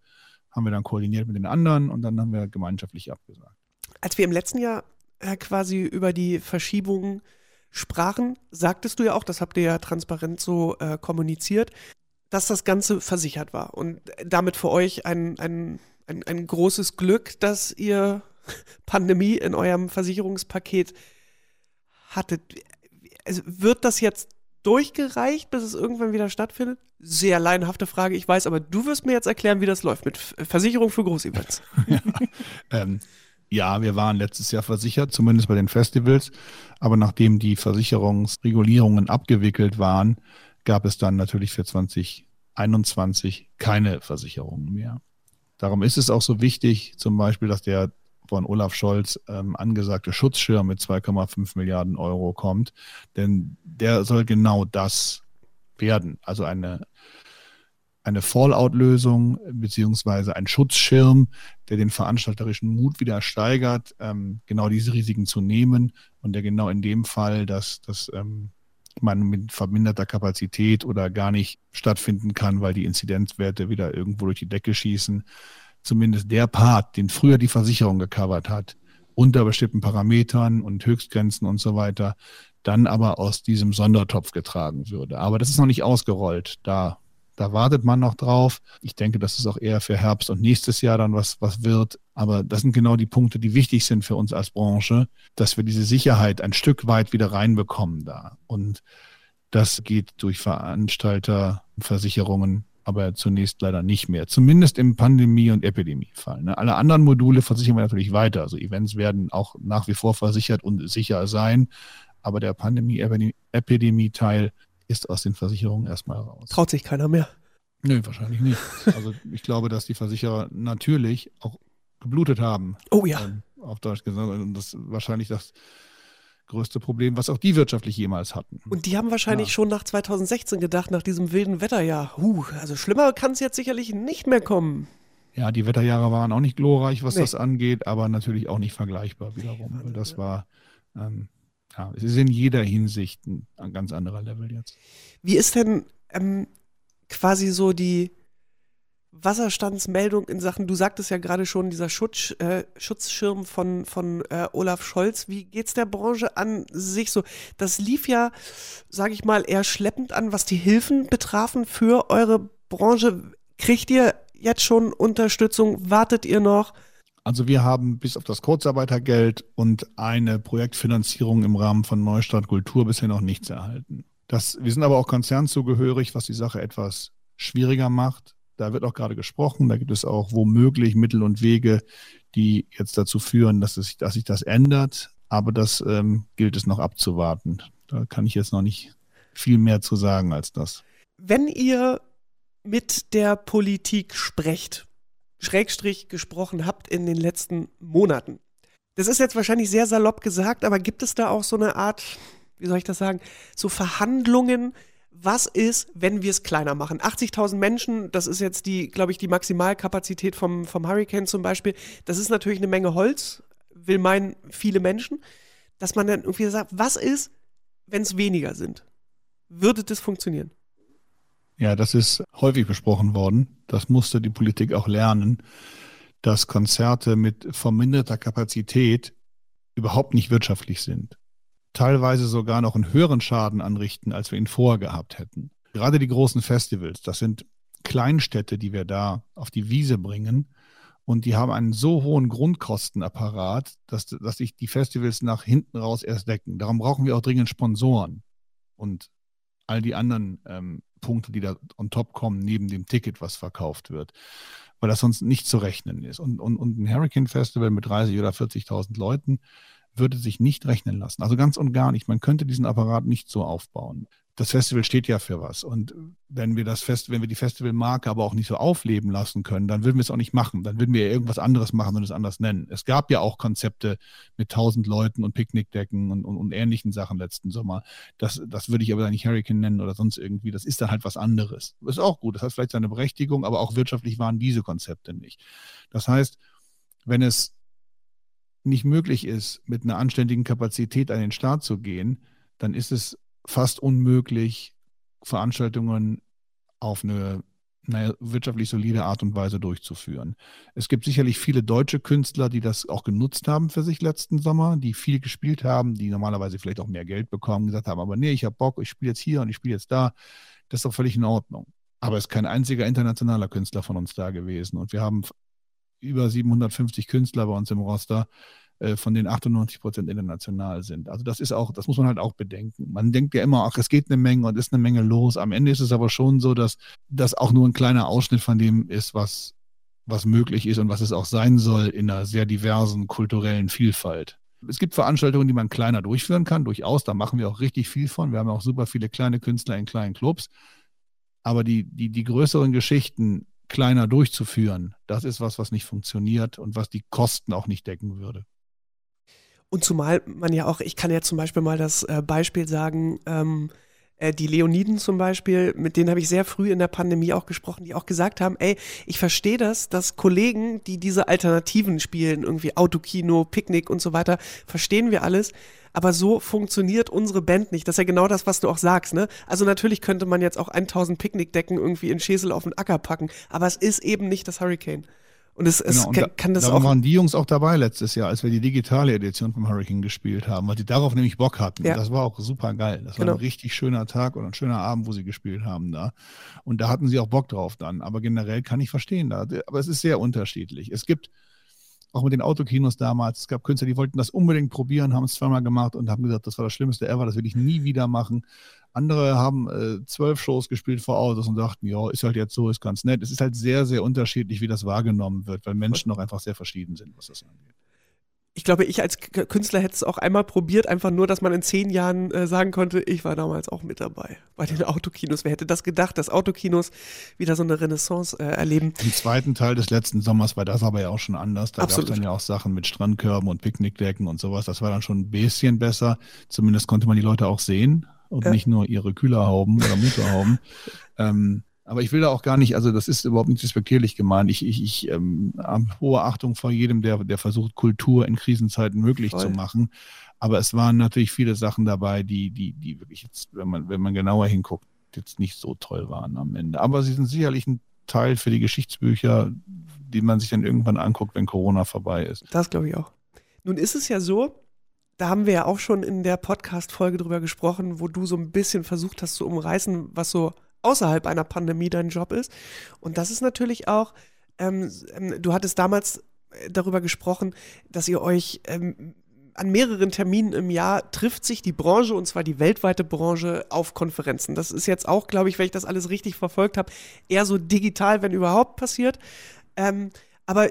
S1: haben wir dann koordiniert mit den anderen und dann haben wir gemeinschaftlich abgesagt.
S2: Als wir im letzten Jahr äh, quasi über die Verschiebungen sprachen, sagtest du ja auch, das habt ihr ja transparent so äh, kommuniziert, dass das Ganze versichert war und damit für euch ein, ein, ein, ein großes Glück, dass ihr Pandemie in eurem Versicherungspaket hattet. Also wird das jetzt durchgereicht, bis es irgendwann wieder stattfindet? Sehr laienhafte Frage, ich weiß, aber du wirst mir jetzt erklären, wie das läuft mit Versicherung für Großevents.
S1: ja, ähm, ja, wir waren letztes Jahr versichert, zumindest bei den Festivals. Aber nachdem die Versicherungsregulierungen abgewickelt waren, gab es dann natürlich für 2021 keine Versicherungen mehr. Darum ist es auch so wichtig, zum Beispiel, dass der von Olaf Scholz ähm, angesagte Schutzschirm mit 2,5 Milliarden Euro kommt. Denn der soll genau das werden. Also eine eine Fallout-Lösung beziehungsweise ein Schutzschirm, der den veranstalterischen Mut wieder steigert, ähm, genau diese Risiken zu nehmen und der genau in dem Fall, dass, dass ähm, man mit verminderter Kapazität oder gar nicht stattfinden kann, weil die Inzidenzwerte wieder irgendwo durch die Decke schießen, zumindest der Part, den früher die Versicherung gecovert hat, unter bestimmten Parametern und Höchstgrenzen und so weiter, dann aber aus diesem Sondertopf getragen würde. Aber das ist noch nicht ausgerollt. Da da wartet man noch drauf. Ich denke, dass es auch eher für Herbst und nächstes Jahr dann was, was wird. Aber das sind genau die Punkte, die wichtig sind für uns als Branche, dass wir diese Sicherheit ein Stück weit wieder reinbekommen da. Und das geht durch Veranstalterversicherungen, aber zunächst leider nicht mehr. Zumindest im Pandemie- und Epidemiefall. Ne? Alle anderen Module versichern wir natürlich weiter. Also Events werden auch nach wie vor versichert und sicher sein. Aber der Pandemie-Epidemie-Teil ist aus den Versicherungen erstmal raus.
S2: Traut sich keiner mehr.
S1: Nö, wahrscheinlich nicht. Also ich glaube, dass die Versicherer natürlich auch geblutet haben.
S2: Oh ja.
S1: Ähm, auf Deutsch gesagt. Und das ist wahrscheinlich das größte Problem, was auch die wirtschaftlich jemals hatten.
S2: Und die haben wahrscheinlich ja. schon nach 2016 gedacht, nach diesem wilden Wetterjahr. Huh, also schlimmer kann es jetzt sicherlich nicht mehr kommen.
S1: Ja, die Wetterjahre waren auch nicht glorreich, was nee. das angeht, aber natürlich auch nicht vergleichbar wiederum. Nee, das war ähm, ja, es ist in jeder Hinsicht ein, ein ganz anderer Level jetzt.
S2: Wie ist denn ähm, quasi so die Wasserstandsmeldung in Sachen, du sagtest ja gerade schon, dieser Schutz, äh, Schutzschirm von, von äh, Olaf Scholz. Wie geht es der Branche an sich so? Das lief ja, sage ich mal, eher schleppend an, was die Hilfen betrafen für eure Branche. Kriegt ihr jetzt schon Unterstützung? Wartet ihr noch?
S1: Also wir haben bis auf das Kurzarbeitergeld und eine Projektfinanzierung im Rahmen von Neustart Kultur bisher noch nichts erhalten. Das, wir sind aber auch konzernzugehörig, was die Sache etwas schwieriger macht. Da wird auch gerade gesprochen. Da gibt es auch womöglich Mittel und Wege, die jetzt dazu führen, dass, es, dass sich das ändert. Aber das ähm, gilt es noch abzuwarten. Da kann ich jetzt noch nicht viel mehr zu sagen als das.
S2: Wenn ihr mit der Politik sprecht, Schrägstrich gesprochen habt in den letzten Monaten. Das ist jetzt wahrscheinlich sehr salopp gesagt, aber gibt es da auch so eine Art, wie soll ich das sagen, so Verhandlungen? Was ist, wenn wir es kleiner machen? 80.000 Menschen, das ist jetzt die, glaube ich, die Maximalkapazität vom, vom Hurricane zum Beispiel. Das ist natürlich eine Menge Holz, will meinen viele Menschen. Dass man dann irgendwie sagt, was ist, wenn es weniger sind? Würde das funktionieren?
S1: Ja, das ist häufig besprochen worden. Das musste die Politik auch lernen, dass Konzerte mit verminderter Kapazität überhaupt nicht wirtschaftlich sind. Teilweise sogar noch einen höheren Schaden anrichten, als wir ihn vorher gehabt hätten. Gerade die großen Festivals, das sind Kleinstädte, die wir da auf die Wiese bringen. Und die haben einen so hohen Grundkostenapparat, dass, dass sich die Festivals nach hinten raus erst decken. Darum brauchen wir auch dringend Sponsoren. Und all die anderen ähm, Punkte, die da on top kommen, neben dem Ticket, was verkauft wird, weil das sonst nicht zu rechnen ist. Und, und, und ein Hurricane Festival mit 30.000 oder 40.000 Leuten würde sich nicht rechnen lassen. Also ganz und gar nicht. Man könnte diesen Apparat nicht so aufbauen das Festival steht ja für was. Und wenn wir das Fest, wenn wir die Festivalmarke aber auch nicht so aufleben lassen können, dann würden wir es auch nicht machen. Dann würden wir irgendwas anderes machen und es anders nennen. Es gab ja auch Konzepte mit tausend Leuten und Picknickdecken und, und, und, ähnlichen Sachen letzten Sommer. Das, das würde ich aber nicht Hurricane nennen oder sonst irgendwie. Das ist dann halt was anderes. Ist auch gut. Das hat vielleicht seine Berechtigung, aber auch wirtschaftlich waren diese Konzepte nicht. Das heißt, wenn es nicht möglich ist, mit einer anständigen Kapazität an den Start zu gehen, dann ist es fast unmöglich, Veranstaltungen auf eine naja, wirtschaftlich solide Art und Weise durchzuführen. Es gibt sicherlich viele deutsche Künstler, die das auch genutzt haben für sich letzten Sommer, die viel gespielt haben, die normalerweise vielleicht auch mehr Geld bekommen, gesagt haben, aber nee, ich habe Bock, ich spiele jetzt hier und ich spiele jetzt da. Das ist doch völlig in Ordnung. Aber es ist kein einziger internationaler Künstler von uns da gewesen. Und wir haben über 750 Künstler bei uns im Roster, äh, von denen 98 Prozent international sind. Also das ist auch, das muss man halt auch bedenken. Man denkt ja immer, ach, es geht eine Menge und ist eine Menge los. Am Ende ist es aber schon so, dass das auch nur ein kleiner Ausschnitt von dem ist, was, was möglich ist und was es auch sein soll in einer sehr diversen kulturellen Vielfalt. Es gibt Veranstaltungen, die man kleiner durchführen kann, durchaus. Da machen wir auch richtig viel von. Wir haben auch super viele kleine Künstler in kleinen Clubs. Aber die, die, die größeren Geschichten kleiner durchzuführen, das ist was, was nicht funktioniert und was die Kosten auch nicht decken würde.
S2: Und zumal man ja auch, ich kann ja zum Beispiel mal das äh, Beispiel sagen, ähm, äh, die Leoniden zum Beispiel, mit denen habe ich sehr früh in der Pandemie auch gesprochen, die auch gesagt haben, ey, ich verstehe das, dass Kollegen, die diese Alternativen spielen, irgendwie Autokino, Picknick und so weiter, verstehen wir alles. Aber so funktioniert unsere Band nicht. Das ist ja genau das, was du auch sagst, ne? Also natürlich könnte man jetzt auch 1000 Picknickdecken irgendwie in Schäsel auf den Acker packen, aber es ist eben nicht das Hurricane. Und es, es genau, und
S1: kann,
S2: kann das
S1: da
S2: auch.
S1: waren die Jungs auch dabei letztes Jahr, als wir die digitale Edition vom Hurricane gespielt haben, weil die darauf nämlich Bock hatten. Ja. Das war auch super geil. Das genau. war ein richtig schöner Tag oder ein schöner Abend, wo sie gespielt haben da. Und da hatten sie auch Bock drauf dann. Aber generell kann ich verstehen da. Aber es ist sehr unterschiedlich. Es gibt auch mit den Autokinos damals. Es gab Künstler, die wollten das unbedingt probieren, haben es zweimal gemacht und haben gesagt, das war das Schlimmste ever, das will ich nie wieder machen. Andere haben äh, zwölf Shows gespielt vor Autos und dachten, ja, ist halt jetzt so, ist ganz nett. Es ist halt sehr, sehr unterschiedlich, wie das wahrgenommen wird, weil Menschen auch einfach sehr verschieden sind, was das angeht
S2: ich glaube, ich als Künstler hätte es auch einmal probiert, einfach nur, dass man in zehn Jahren äh, sagen konnte, ich war damals auch mit dabei bei den Autokinos. Wer hätte das gedacht, dass Autokinos wieder so eine Renaissance äh, erleben?
S1: Im zweiten Teil des letzten Sommers war das aber ja auch schon anders. Da gab es dann ja auch Sachen mit Strandkörben und Picknickdecken und sowas. Das war dann schon ein bisschen besser. Zumindest konnte man die Leute auch sehen und ja. nicht nur ihre Kühlerhauben oder Motorhauben. ähm, aber ich will da auch gar nicht, also das ist überhaupt nicht respektierlich gemeint. Ich, ich, ich ähm, habe hohe Achtung vor jedem, der, der versucht, Kultur in Krisenzeiten möglich Voll. zu machen. Aber es waren natürlich viele Sachen dabei, die, die, die wirklich jetzt, wenn man, wenn man genauer hinguckt, jetzt nicht so toll waren am Ende. Aber sie sind sicherlich ein Teil für die Geschichtsbücher, die man sich dann irgendwann anguckt, wenn Corona vorbei ist.
S2: Das glaube ich auch. Nun ist es ja so, da haben wir ja auch schon in der Podcast-Folge drüber gesprochen, wo du so ein bisschen versucht hast zu umreißen, was so außerhalb einer Pandemie dein Job ist. Und das ist natürlich auch, ähm, ähm, du hattest damals äh, darüber gesprochen, dass ihr euch ähm, an mehreren Terminen im Jahr trifft sich die Branche, und zwar die weltweite Branche, auf Konferenzen. Das ist jetzt auch, glaube ich, wenn ich das alles richtig verfolgt habe, eher so digital, wenn überhaupt passiert. Ähm, aber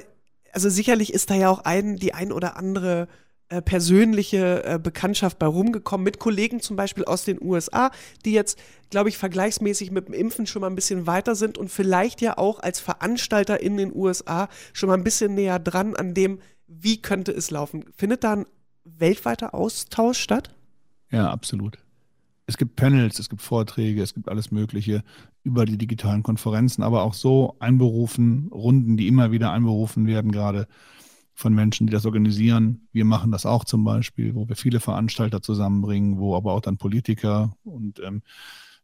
S2: also sicherlich ist da ja auch ein, die ein oder andere äh, persönliche äh, Bekanntschaft bei rumgekommen, mit Kollegen zum Beispiel aus den USA, die jetzt, glaube ich, vergleichsmäßig mit dem Impfen schon mal ein bisschen weiter sind und vielleicht ja auch als Veranstalter in den USA schon mal ein bisschen näher dran an dem, wie könnte es laufen. Findet da ein weltweiter Austausch statt?
S1: Ja, absolut. Es gibt Panels, es gibt Vorträge, es gibt alles Mögliche über die digitalen Konferenzen, aber auch so einberufen, Runden, die immer wieder einberufen werden gerade von Menschen, die das organisieren. Wir machen das auch zum Beispiel, wo wir viele Veranstalter zusammenbringen, wo aber auch dann Politiker und ähm,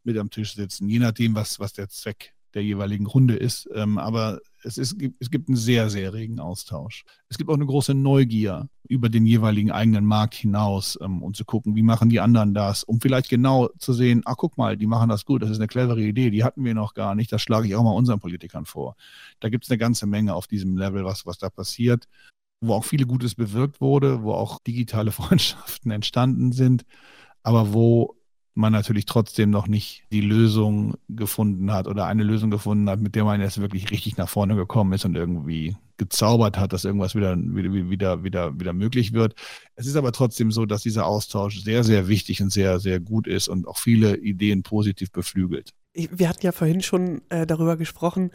S1: mit am Tisch sitzen, je nachdem, was, was der Zweck der jeweiligen Runde ist. Ähm, aber es, ist, es gibt einen sehr, sehr regen Austausch. Es gibt auch eine große Neugier über den jeweiligen eigenen Markt hinaus ähm, und zu gucken, wie machen die anderen das, um vielleicht genau zu sehen, ach guck mal, die machen das gut, das ist eine clevere Idee, die hatten wir noch gar nicht, das schlage ich auch mal unseren Politikern vor. Da gibt es eine ganze Menge auf diesem Level, was, was da passiert wo auch viele Gutes bewirkt wurde, wo auch digitale Freundschaften entstanden sind, aber wo man natürlich trotzdem noch nicht die Lösung gefunden hat oder eine Lösung gefunden hat, mit der man jetzt wirklich richtig nach vorne gekommen ist und irgendwie gezaubert hat, dass irgendwas wieder, wieder, wieder, wieder, wieder möglich wird. Es ist aber trotzdem so, dass dieser Austausch sehr, sehr wichtig und sehr, sehr gut ist und auch viele Ideen positiv beflügelt.
S2: Wir hatten ja vorhin schon äh, darüber gesprochen,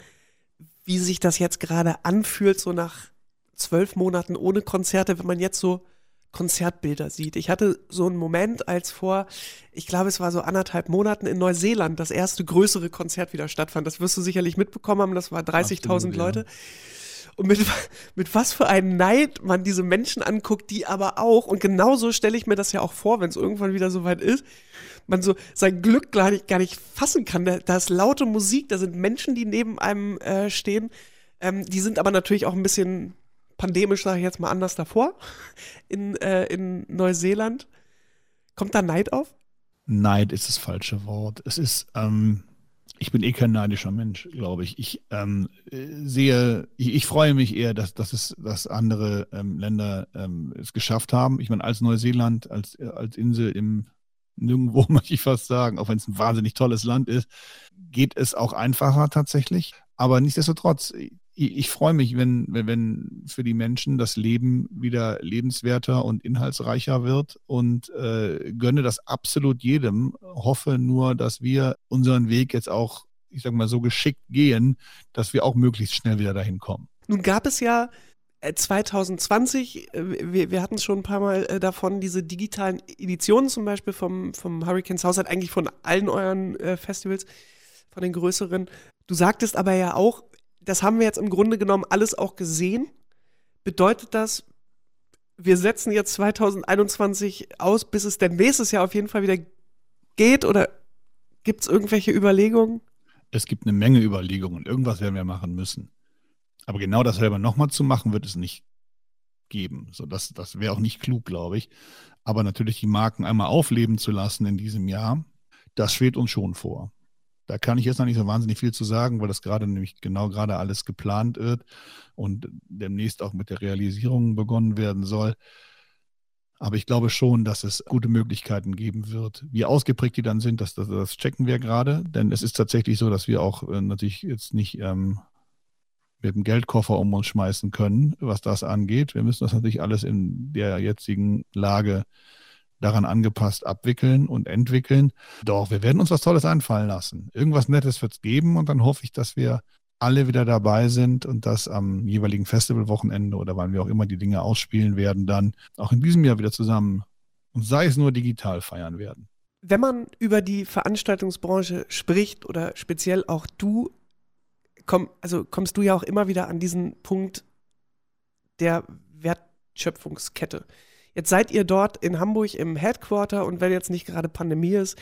S2: wie sich das jetzt gerade anfühlt, so nach zwölf Monaten ohne Konzerte, wenn man jetzt so Konzertbilder sieht. Ich hatte so einen Moment, als vor, ich glaube, es war so anderthalb Monaten in Neuseeland das erste größere Konzert wieder stattfand. Das wirst du sicherlich mitbekommen haben. Das war 30.000 Leute. und mit, mit was für einem Neid man diese Menschen anguckt, die aber auch, und genauso stelle ich mir das ja auch vor, wenn es irgendwann wieder so weit ist, man so sein Glück gar nicht, gar nicht fassen kann. Da, da ist laute Musik, da sind Menschen, die neben einem äh, stehen. Ähm, die sind aber natürlich auch ein bisschen pandemisch, sage ich jetzt mal, anders davor in, äh, in Neuseeland. Kommt da Neid auf?
S1: Neid ist das falsche Wort. Es ist, ähm, ich bin eh kein neidischer Mensch, glaube ich. Ich ähm, sehe, ich, ich, freue mich eher, dass, dass, es, dass andere ähm, Länder ähm, es geschafft haben. Ich meine, als Neuseeland, als, als Insel im Nirgendwo, möchte ich fast sagen, auch wenn es ein wahnsinnig tolles Land ist, geht es auch einfacher tatsächlich. Aber nichtsdestotrotz, ich, ich freue mich, wenn, wenn, für die Menschen das Leben wieder lebenswerter und inhaltsreicher wird und äh, gönne das absolut jedem. Hoffe nur, dass wir unseren Weg jetzt auch, ich sage mal, so geschickt gehen, dass wir auch möglichst schnell wieder dahin kommen.
S2: Nun gab es ja 2020, äh, äh, wir, wir hatten es schon ein paar Mal äh, davon, diese digitalen Editionen zum Beispiel vom, vom Hurricanes Haushalt, eigentlich von allen euren Festivals, von den größeren. Du sagtest aber ja auch, das haben wir jetzt im Grunde genommen alles auch gesehen. Bedeutet das, wir setzen jetzt 2021 aus, bis es denn nächstes Jahr auf jeden Fall wieder geht? Oder gibt es irgendwelche Überlegungen?
S1: Es gibt eine Menge Überlegungen. Irgendwas werden wir machen müssen. Aber genau das selber nochmal zu machen, wird es nicht geben. So, das das wäre auch nicht klug, glaube ich. Aber natürlich die Marken einmal aufleben zu lassen in diesem Jahr, das schwebt uns schon vor. Da kann ich jetzt noch nicht so wahnsinnig viel zu sagen, weil das gerade nämlich genau gerade alles geplant wird und demnächst auch mit der Realisierung begonnen werden soll. Aber ich glaube schon, dass es gute Möglichkeiten geben wird. Wie ausgeprägt die dann sind, das, das, das checken wir gerade. Denn es ist tatsächlich so, dass wir auch äh, natürlich jetzt nicht ähm, mit dem Geldkoffer um uns schmeißen können, was das angeht. Wir müssen das natürlich alles in der jetzigen Lage daran angepasst abwickeln und entwickeln. Doch, wir werden uns was Tolles einfallen lassen. Irgendwas Nettes wird es geben und dann hoffe ich, dass wir alle wieder dabei sind und das am jeweiligen Festivalwochenende oder wann wir auch immer die Dinge ausspielen werden, dann auch in diesem Jahr wieder zusammen und sei es nur digital feiern werden.
S2: Wenn man über die Veranstaltungsbranche spricht oder speziell auch du komm, also kommst du ja auch immer wieder an diesen Punkt der Wertschöpfungskette. Jetzt seid ihr dort in Hamburg im Headquarter und wenn jetzt nicht gerade Pandemie ist,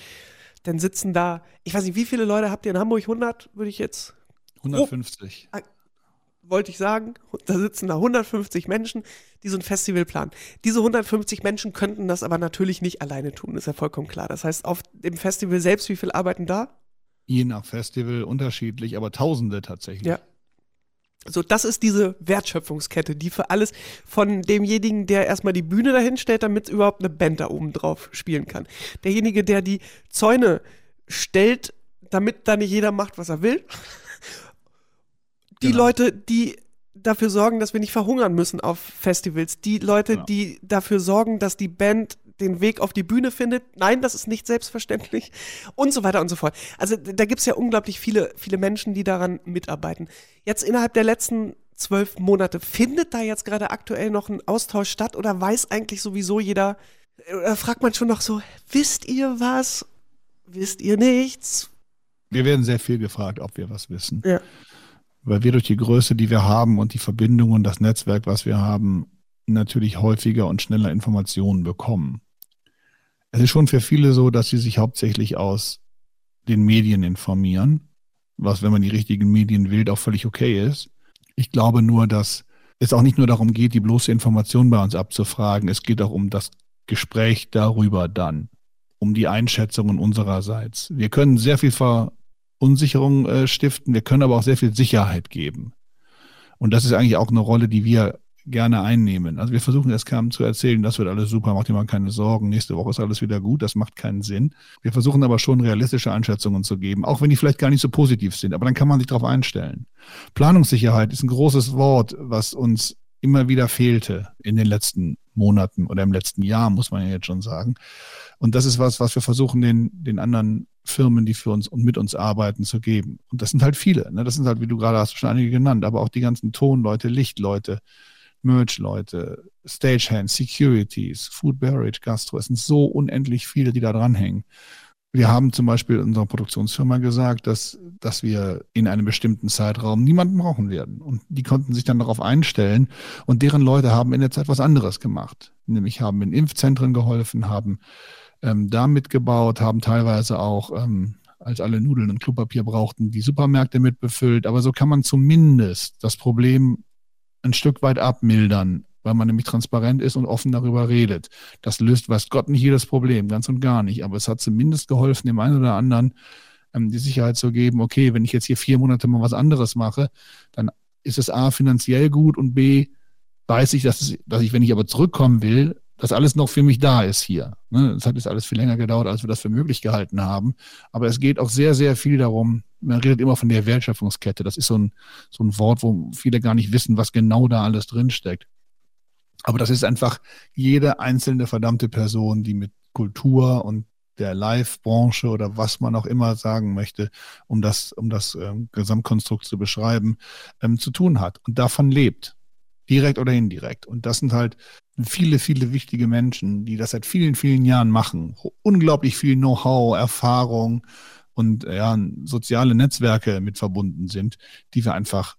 S2: dann sitzen da, ich weiß nicht, wie viele Leute habt ihr in Hamburg? 100, würde ich jetzt.
S1: 150. Oh,
S2: wollte ich sagen, da sitzen da 150 Menschen, die so ein Festival planen. Diese 150 Menschen könnten das aber natürlich nicht alleine tun, ist ja vollkommen klar. Das heißt, auf dem Festival selbst, wie viele arbeiten da?
S1: Je nach Festival unterschiedlich, aber Tausende tatsächlich.
S2: Ja. So, das ist diese Wertschöpfungskette, die für alles von demjenigen, der erstmal die Bühne dahin stellt, damit überhaupt eine Band da oben drauf spielen kann. Derjenige, der die Zäune stellt, damit da nicht jeder macht, was er will. Die genau. Leute, die dafür sorgen, dass wir nicht verhungern müssen auf Festivals. Die Leute, genau. die dafür sorgen, dass die Band den Weg auf die Bühne findet. Nein, das ist nicht selbstverständlich. Und so weiter und so fort. Also da gibt es ja unglaublich viele, viele Menschen, die daran mitarbeiten. Jetzt innerhalb der letzten zwölf Monate, findet da jetzt gerade aktuell noch ein Austausch statt oder weiß eigentlich sowieso jeder, oder fragt man schon noch so, wisst ihr was? Wisst ihr nichts?
S1: Wir werden sehr viel gefragt, ob wir was wissen. Ja. Weil wir durch die Größe, die wir haben und die Verbindung und das Netzwerk, was wir haben, natürlich häufiger und schneller Informationen bekommen. Es ist schon für viele so, dass sie sich hauptsächlich aus den Medien informieren, was, wenn man die richtigen Medien wählt, auch völlig okay ist. Ich glaube nur, dass es auch nicht nur darum geht, die bloße Information bei uns abzufragen, es geht auch um das Gespräch darüber dann, um die Einschätzungen unsererseits. Wir können sehr viel Verunsicherung äh, stiften, wir können aber auch sehr viel Sicherheit geben. Und das ist eigentlich auch eine Rolle, die wir gerne einnehmen. Also wir versuchen erst kaum zu erzählen, das wird alles super, macht mal keine Sorgen, nächste Woche ist alles wieder gut, das macht keinen Sinn. Wir versuchen aber schon realistische Einschätzungen zu geben, auch wenn die vielleicht gar nicht so positiv sind, aber dann kann man sich darauf einstellen. Planungssicherheit ist ein großes Wort, was uns immer wieder fehlte in den letzten Monaten oder im letzten Jahr, muss man ja jetzt schon sagen. Und das ist was, was wir versuchen, den, den anderen Firmen, die für uns und mit uns arbeiten, zu geben. Und das sind halt viele. Ne? Das sind halt, wie du gerade hast, schon einige genannt, aber auch die ganzen Tonleute, Lichtleute, Merch-Leute, Stagehands, Securities, Food Beverage, Gastro. Es sind so unendlich viele, die da dranhängen. Wir haben zum Beispiel unserer Produktionsfirma gesagt, dass, dass wir in einem bestimmten Zeitraum niemanden brauchen werden. Und die konnten sich dann darauf einstellen. Und deren Leute haben in der Zeit was anderes gemacht. Nämlich haben in Impfzentren geholfen, haben ähm, da mitgebaut, haben teilweise auch, ähm, als alle Nudeln und Klopapier brauchten, die Supermärkte mitbefüllt. Aber so kann man zumindest das Problem ein Stück weit abmildern, weil man nämlich transparent ist und offen darüber redet. Das löst, weiß Gott, nicht jedes Problem, ganz und gar nicht. Aber es hat zumindest geholfen, dem einen oder anderen ähm, die Sicherheit zu geben, okay, wenn ich jetzt hier vier Monate mal was anderes mache, dann ist es A, finanziell gut und B, weiß ich, dass, es, dass ich, wenn ich aber zurückkommen will, dass alles noch für mich da ist hier. Ne? Das hat jetzt alles viel länger gedauert, als wir das für möglich gehalten haben. Aber es geht auch sehr, sehr viel darum, man redet immer von der Wertschöpfungskette. Das ist so ein, so ein Wort, wo viele gar nicht wissen, was genau da alles drinsteckt. Aber das ist einfach jede einzelne verdammte Person, die mit Kultur und der Live-Branche oder was man auch immer sagen möchte, um das, um das ähm, Gesamtkonstrukt zu beschreiben, ähm, zu tun hat und davon lebt. Direkt oder indirekt. Und das sind halt viele, viele wichtige Menschen, die das seit vielen, vielen Jahren machen. Unglaublich viel Know-how, Erfahrung und ja, soziale Netzwerke mit verbunden sind, die wir einfach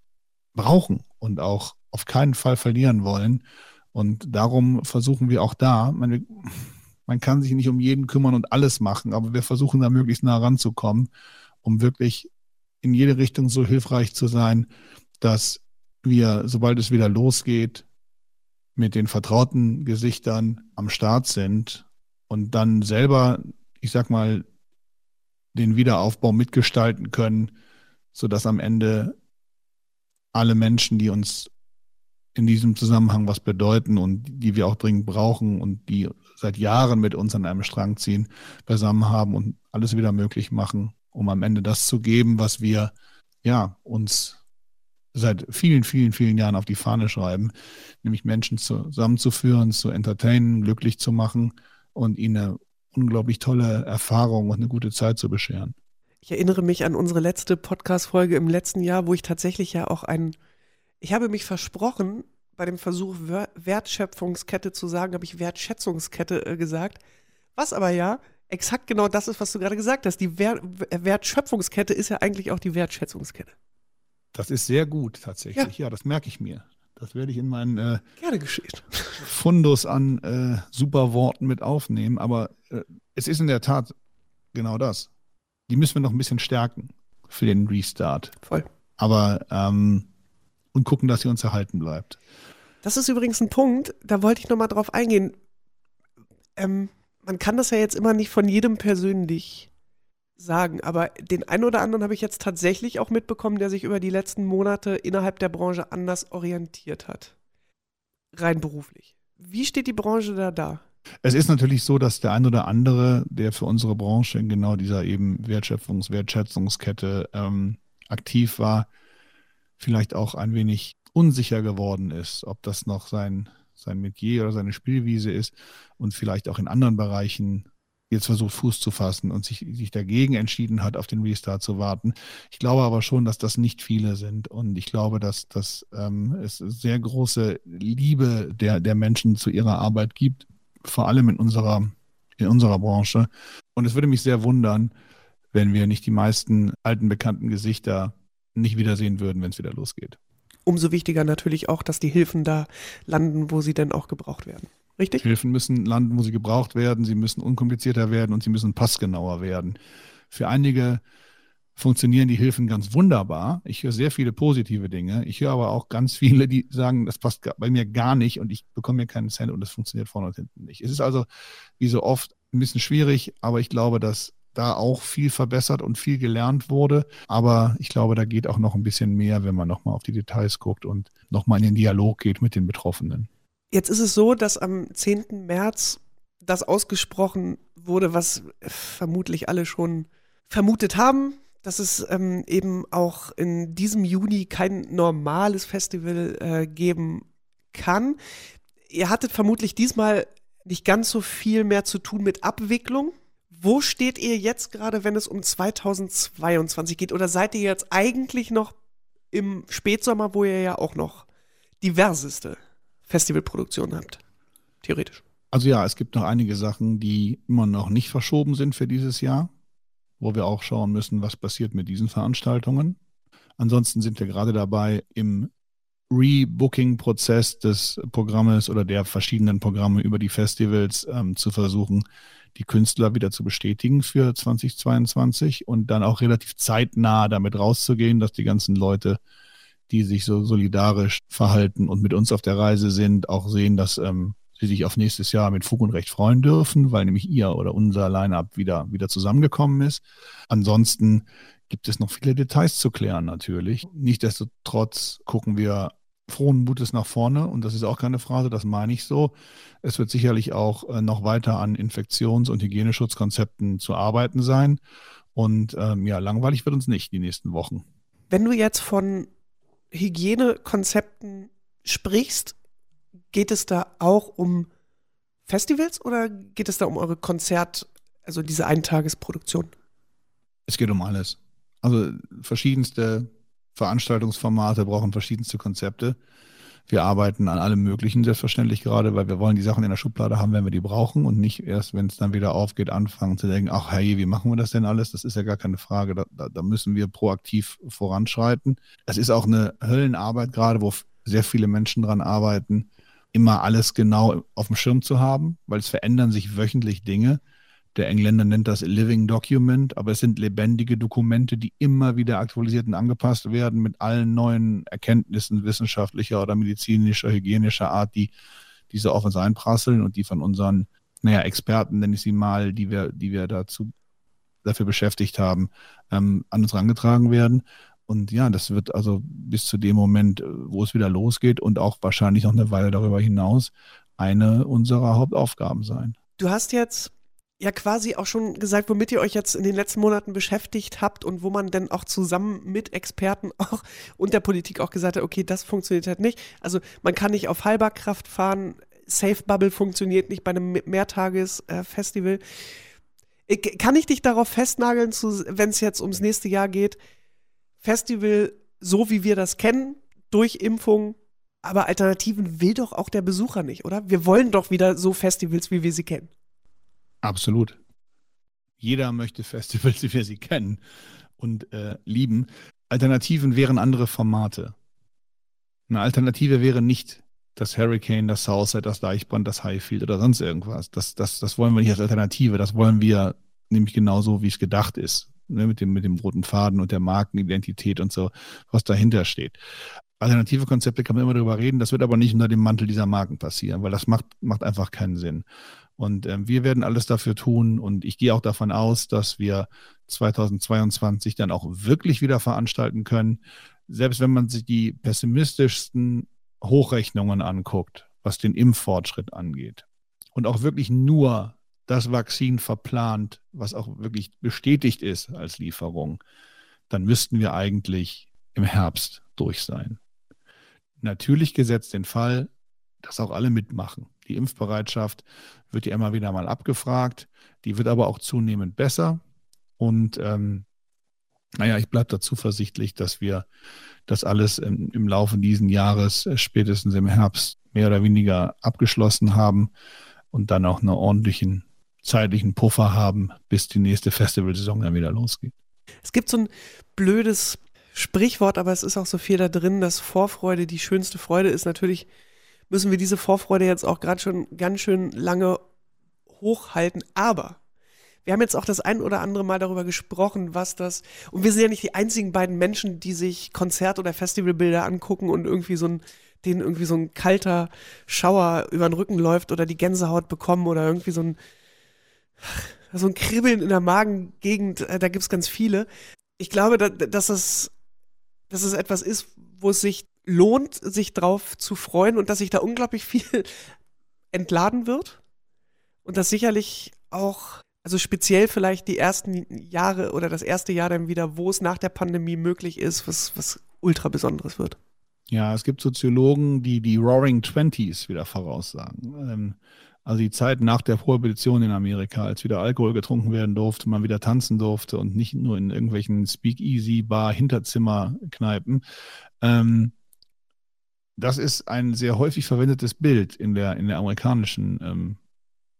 S1: brauchen und auch auf keinen Fall verlieren wollen. Und darum versuchen wir auch da, man, man kann sich nicht um jeden kümmern und alles machen, aber wir versuchen da möglichst nah ranzukommen, um wirklich in jede Richtung so hilfreich zu sein, dass wir, sobald es wieder losgeht, mit den vertrauten Gesichtern am Start sind und dann selber, ich sag mal, den Wiederaufbau mitgestalten können, sodass am Ende alle Menschen, die uns in diesem Zusammenhang was bedeuten und die wir auch dringend brauchen und die seit Jahren mit uns an einem Strang ziehen, beisammen haben und alles wieder möglich machen, um am Ende das zu geben, was wir ja uns seit vielen, vielen, vielen Jahren auf die Fahne schreiben, nämlich Menschen zusammenzuführen, zu entertainen, glücklich zu machen und ihnen eine unglaublich tolle Erfahrung und eine gute Zeit zu bescheren.
S2: Ich erinnere mich an unsere letzte Podcast-Folge im letzten Jahr, wo ich tatsächlich ja auch ein ich habe mich versprochen, bei dem Versuch Wertschöpfungskette zu sagen, habe ich Wertschätzungskette äh, gesagt. Was aber ja exakt genau das ist, was du gerade gesagt hast. Die Wert Wertschöpfungskette ist ja eigentlich auch die Wertschätzungskette.
S1: Das ist sehr gut tatsächlich. Ja, ja das merke ich mir. Das werde ich in meinen äh. Fundus an äh, super Worten mit aufnehmen. Aber äh, es ist in der Tat genau das. Die müssen wir noch ein bisschen stärken für den Restart.
S2: Voll.
S1: Aber ähm, und gucken, dass sie uns erhalten bleibt.
S2: Das ist übrigens ein Punkt, da wollte ich nochmal drauf eingehen. Ähm, man kann das ja jetzt immer nicht von jedem persönlich sagen, aber den einen oder anderen habe ich jetzt tatsächlich auch mitbekommen, der sich über die letzten Monate innerhalb der Branche anders orientiert hat. Rein beruflich. Wie steht die Branche da da?
S1: Es ist natürlich so, dass der ein oder andere, der für unsere Branche in genau dieser eben Wertschöpfungs-, Wertschätzungskette ähm, aktiv war, vielleicht auch ein wenig unsicher geworden ist, ob das noch sein, sein Metier oder seine Spielwiese ist und vielleicht auch in anderen Bereichen jetzt versucht, Fuß zu fassen und sich, sich dagegen entschieden hat, auf den Restart zu warten. Ich glaube aber schon, dass das nicht viele sind und ich glaube, dass, dass ähm, es sehr große Liebe der, der Menschen zu ihrer Arbeit gibt, vor allem in unserer, in unserer Branche. Und es würde mich sehr wundern, wenn wir nicht die meisten alten bekannten Gesichter nicht wiedersehen würden, wenn es wieder losgeht.
S2: Umso wichtiger natürlich auch, dass die Hilfen da landen, wo sie denn auch gebraucht werden. Richtig?
S1: Hilfen müssen landen, wo sie gebraucht werden, sie müssen unkomplizierter werden und sie müssen passgenauer werden. Für einige funktionieren die Hilfen ganz wunderbar. Ich höre sehr viele positive Dinge. Ich höre aber auch ganz viele, die sagen, das passt bei mir gar nicht und ich bekomme mir keinen Cent und das funktioniert vorne und hinten nicht. Es ist also, wie so oft, ein bisschen schwierig, aber ich glaube, dass da auch viel verbessert und viel gelernt wurde. Aber ich glaube, da geht auch noch ein bisschen mehr, wenn man nochmal auf die Details guckt und nochmal in den Dialog geht mit den Betroffenen.
S2: Jetzt ist es so, dass am 10. März das ausgesprochen wurde, was vermutlich alle schon vermutet haben, dass es ähm, eben auch in diesem Juni kein normales Festival äh, geben kann. Ihr hattet vermutlich diesmal nicht ganz so viel mehr zu tun mit Abwicklung, wo steht ihr jetzt gerade, wenn es um 2022 geht? Oder seid ihr jetzt eigentlich noch im Spätsommer, wo ihr ja auch noch diverseste Festivalproduktionen habt? Theoretisch.
S1: Also ja, es gibt noch einige Sachen, die immer noch nicht verschoben sind für dieses Jahr. wo wir auch schauen müssen, was passiert mit diesen Veranstaltungen. Ansonsten sind wir gerade dabei, im Rebooking-Prozess des Programmes oder der verschiedenen Programme über die Festivals ähm, zu versuchen, die Künstler wieder zu bestätigen für 2022 und dann auch relativ zeitnah damit rauszugehen, dass die ganzen Leute, die sich so solidarisch verhalten und mit uns auf der Reise sind, auch sehen, dass ähm, sie sich auf nächstes Jahr mit Fug und Recht freuen dürfen, weil nämlich ihr oder unser Line-up wieder, wieder zusammengekommen ist. Ansonsten gibt es noch viele Details zu klären natürlich. Nichtsdestotrotz gucken wir frohen Mutes nach vorne und das ist auch keine Phrase, das meine ich so. Es wird sicherlich auch äh, noch weiter an Infektions- und Hygieneschutzkonzepten zu arbeiten sein und ähm, ja, langweilig wird uns nicht die nächsten Wochen.
S2: Wenn du jetzt von Hygienekonzepten sprichst, geht es da auch um Festivals oder geht es da um eure Konzert, also diese Eintagesproduktion?
S1: Es geht um alles. Also verschiedenste Veranstaltungsformate brauchen verschiedenste Konzepte. Wir arbeiten an allem Möglichen selbstverständlich gerade, weil wir wollen die Sachen in der Schublade haben, wenn wir die brauchen und nicht erst, wenn es dann wieder aufgeht, anfangen zu denken, ach hey, wie machen wir das denn alles? Das ist ja gar keine Frage. Da, da, da müssen wir proaktiv voranschreiten. Es ist auch eine Höllenarbeit gerade, wo sehr viele Menschen dran arbeiten, immer alles genau auf dem Schirm zu haben, weil es verändern sich wöchentlich Dinge. Der Engländer nennt das Living Document, aber es sind lebendige Dokumente, die immer wieder aktualisiert und angepasst werden mit allen neuen Erkenntnissen wissenschaftlicher oder medizinischer, hygienischer Art, die diese auf uns einprasseln und die von unseren, naja, Experten, nenne ich sie mal, die wir, die wir dazu dafür beschäftigt haben, ähm, an uns herangetragen werden. Und ja, das wird also bis zu dem Moment, wo es wieder losgeht und auch wahrscheinlich noch eine Weile darüber hinaus eine unserer Hauptaufgaben sein.
S2: Du hast jetzt ja quasi auch schon gesagt, womit ihr euch jetzt in den letzten Monaten beschäftigt habt und wo man dann auch zusammen mit Experten auch und der Politik auch gesagt hat, okay, das funktioniert halt nicht. Also man kann nicht auf halber Kraft fahren, Safe Bubble funktioniert nicht bei einem Mehrtagesfestival. Äh, kann ich dich darauf festnageln, wenn es jetzt ums nächste Jahr geht? Festival, so wie wir das kennen, durch Impfung, aber Alternativen will doch auch der Besucher nicht, oder? Wir wollen doch wieder so Festivals, wie wir sie kennen.
S1: Absolut. Jeder möchte Festivals, wie wir sie kennen und äh, lieben. Alternativen wären andere Formate. Eine Alternative wäre nicht das Hurricane, das Southside, das Deichbrand, das Highfield oder sonst irgendwas. Das, das, das wollen wir nicht als Alternative. Das wollen wir nämlich genauso, wie es gedacht ist. Ne, mit, dem, mit dem roten Faden und der Markenidentität und so, was dahinter steht. Alternative Konzepte kann man immer darüber reden, das wird aber nicht unter dem Mantel dieser Marken passieren, weil das macht, macht einfach keinen Sinn. Und ähm, wir werden alles dafür tun und ich gehe auch davon aus, dass wir 2022 dann auch wirklich wieder veranstalten können. Selbst wenn man sich die pessimistischsten Hochrechnungen anguckt, was den Impffortschritt angeht und auch wirklich nur das Vakzin verplant, was auch wirklich bestätigt ist als Lieferung, dann müssten wir eigentlich im Herbst durch sein. Natürlich gesetzt den Fall, dass auch alle mitmachen. Die Impfbereitschaft wird ja immer wieder mal abgefragt. Die wird aber auch zunehmend besser. Und ähm, naja, ich bleibe da zuversichtlich, dass wir das alles im, im Laufe dieses Jahres, äh, spätestens im Herbst, mehr oder weniger abgeschlossen haben und dann auch einen ordentlichen zeitlichen Puffer haben, bis die nächste Festivalsaison dann wieder losgeht.
S2: Es gibt so ein blödes Sprichwort, aber es ist auch so viel da drin, dass Vorfreude die schönste Freude ist. Natürlich müssen wir diese Vorfreude jetzt auch gerade schon ganz schön lange hochhalten. Aber wir haben jetzt auch das ein oder andere Mal darüber gesprochen, was das. Und wir sind ja nicht die einzigen beiden Menschen, die sich Konzert- oder Festivalbilder angucken und irgendwie so ein, denen irgendwie so ein kalter Schauer über den Rücken läuft oder die Gänsehaut bekommen oder irgendwie so ein, so ein Kribbeln in der Magengegend. Äh, da gibt es ganz viele. Ich glaube, dass es, dass es etwas ist, wo es sich lohnt, sich drauf zu freuen und dass sich da unglaublich viel entladen wird. Und das sicherlich auch, also speziell vielleicht die ersten Jahre oder das erste Jahr dann wieder, wo es nach der Pandemie möglich ist, was, was ultra Besonderes wird.
S1: Ja, es gibt Soziologen, die die Roaring Twenties wieder voraussagen. Ähm, also die Zeit nach der Prohibition in Amerika, als wieder Alkohol getrunken werden durfte, man wieder tanzen durfte und nicht nur in irgendwelchen Speakeasy, Bar, Hinterzimmer, Kneipen. Ähm, das ist ein sehr häufig verwendetes Bild in der, in der amerikanischen ähm,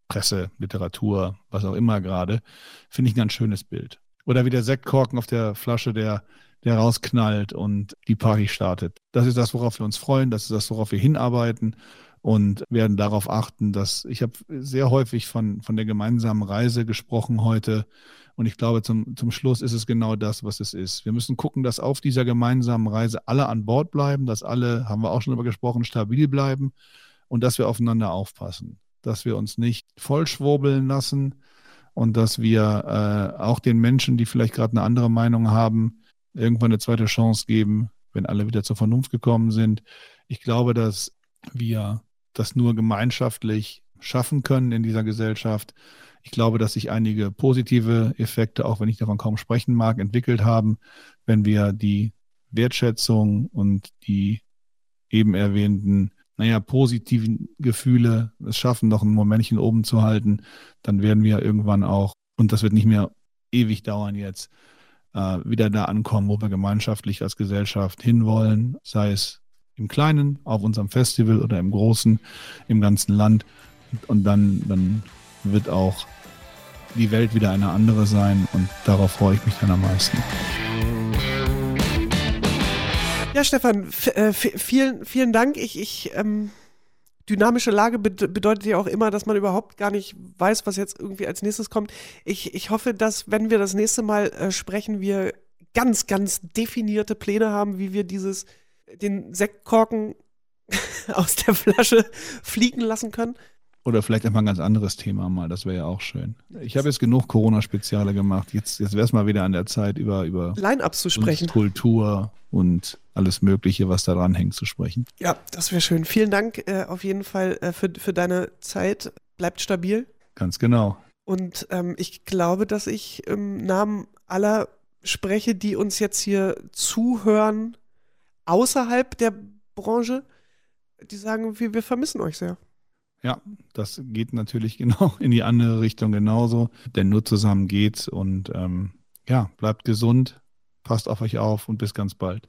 S1: Presse, Literatur, was auch immer gerade. Finde ich ein ganz schönes Bild. Oder wie der Sektkorken auf der Flasche, der, der rausknallt und die Party startet. Das ist das, worauf wir uns freuen, das ist das, worauf wir hinarbeiten und werden darauf achten, dass ich habe sehr häufig von, von der gemeinsamen Reise gesprochen heute. Und ich glaube, zum, zum Schluss ist es genau das, was es ist. Wir müssen gucken, dass auf dieser gemeinsamen Reise alle an Bord bleiben, dass alle, haben wir auch schon darüber gesprochen, stabil bleiben und dass wir aufeinander aufpassen, dass wir uns nicht vollschwurbeln lassen und dass wir äh, auch den Menschen, die vielleicht gerade eine andere Meinung haben, irgendwann eine zweite Chance geben, wenn alle wieder zur Vernunft gekommen sind. Ich glaube, dass wir das nur gemeinschaftlich schaffen können in dieser Gesellschaft. Ich glaube, dass sich einige positive Effekte, auch wenn ich davon kaum sprechen mag, entwickelt haben, wenn wir die Wertschätzung und die eben erwähnten, naja, positiven Gefühle es schaffen, noch ein Momentchen oben zu halten, dann werden wir irgendwann auch, und das wird nicht mehr ewig dauern jetzt, äh, wieder da ankommen, wo wir gemeinschaftlich als Gesellschaft hinwollen, sei es im Kleinen, auf unserem Festival oder im Großen, im ganzen Land. Und dann, dann wird auch die Welt wieder eine andere sein und darauf freue ich mich dann am meisten.
S2: Ja, Stefan, äh, vielen, vielen Dank. Ich, ich ähm, dynamische Lage bedeutet ja auch immer, dass man überhaupt gar nicht weiß, was jetzt irgendwie als nächstes kommt. Ich, ich hoffe, dass, wenn wir das nächste Mal äh, sprechen, wir ganz, ganz definierte Pläne haben, wie wir dieses, den Sektkorken aus der Flasche fliegen lassen können.
S1: Oder vielleicht einfach ein ganz anderes Thema mal, das wäre ja auch schön. Ich habe jetzt genug Corona-Speziale gemacht. Jetzt, jetzt wäre es mal wieder an der Zeit, über, über
S2: Line-Ups zu sprechen.
S1: Kultur und alles Mögliche, was da dran hängt, zu sprechen.
S2: Ja, das wäre schön. Vielen Dank äh, auf jeden Fall äh, für, für deine Zeit. Bleibt stabil.
S1: Ganz genau.
S2: Und ähm, ich glaube, dass ich im Namen aller spreche, die uns jetzt hier zuhören, außerhalb der Branche, die sagen, wir, wir vermissen euch sehr.
S1: Ja, das geht natürlich genau in die andere Richtung genauso, denn nur zusammen geht's und ähm, ja, bleibt gesund, passt auf euch auf und bis ganz bald.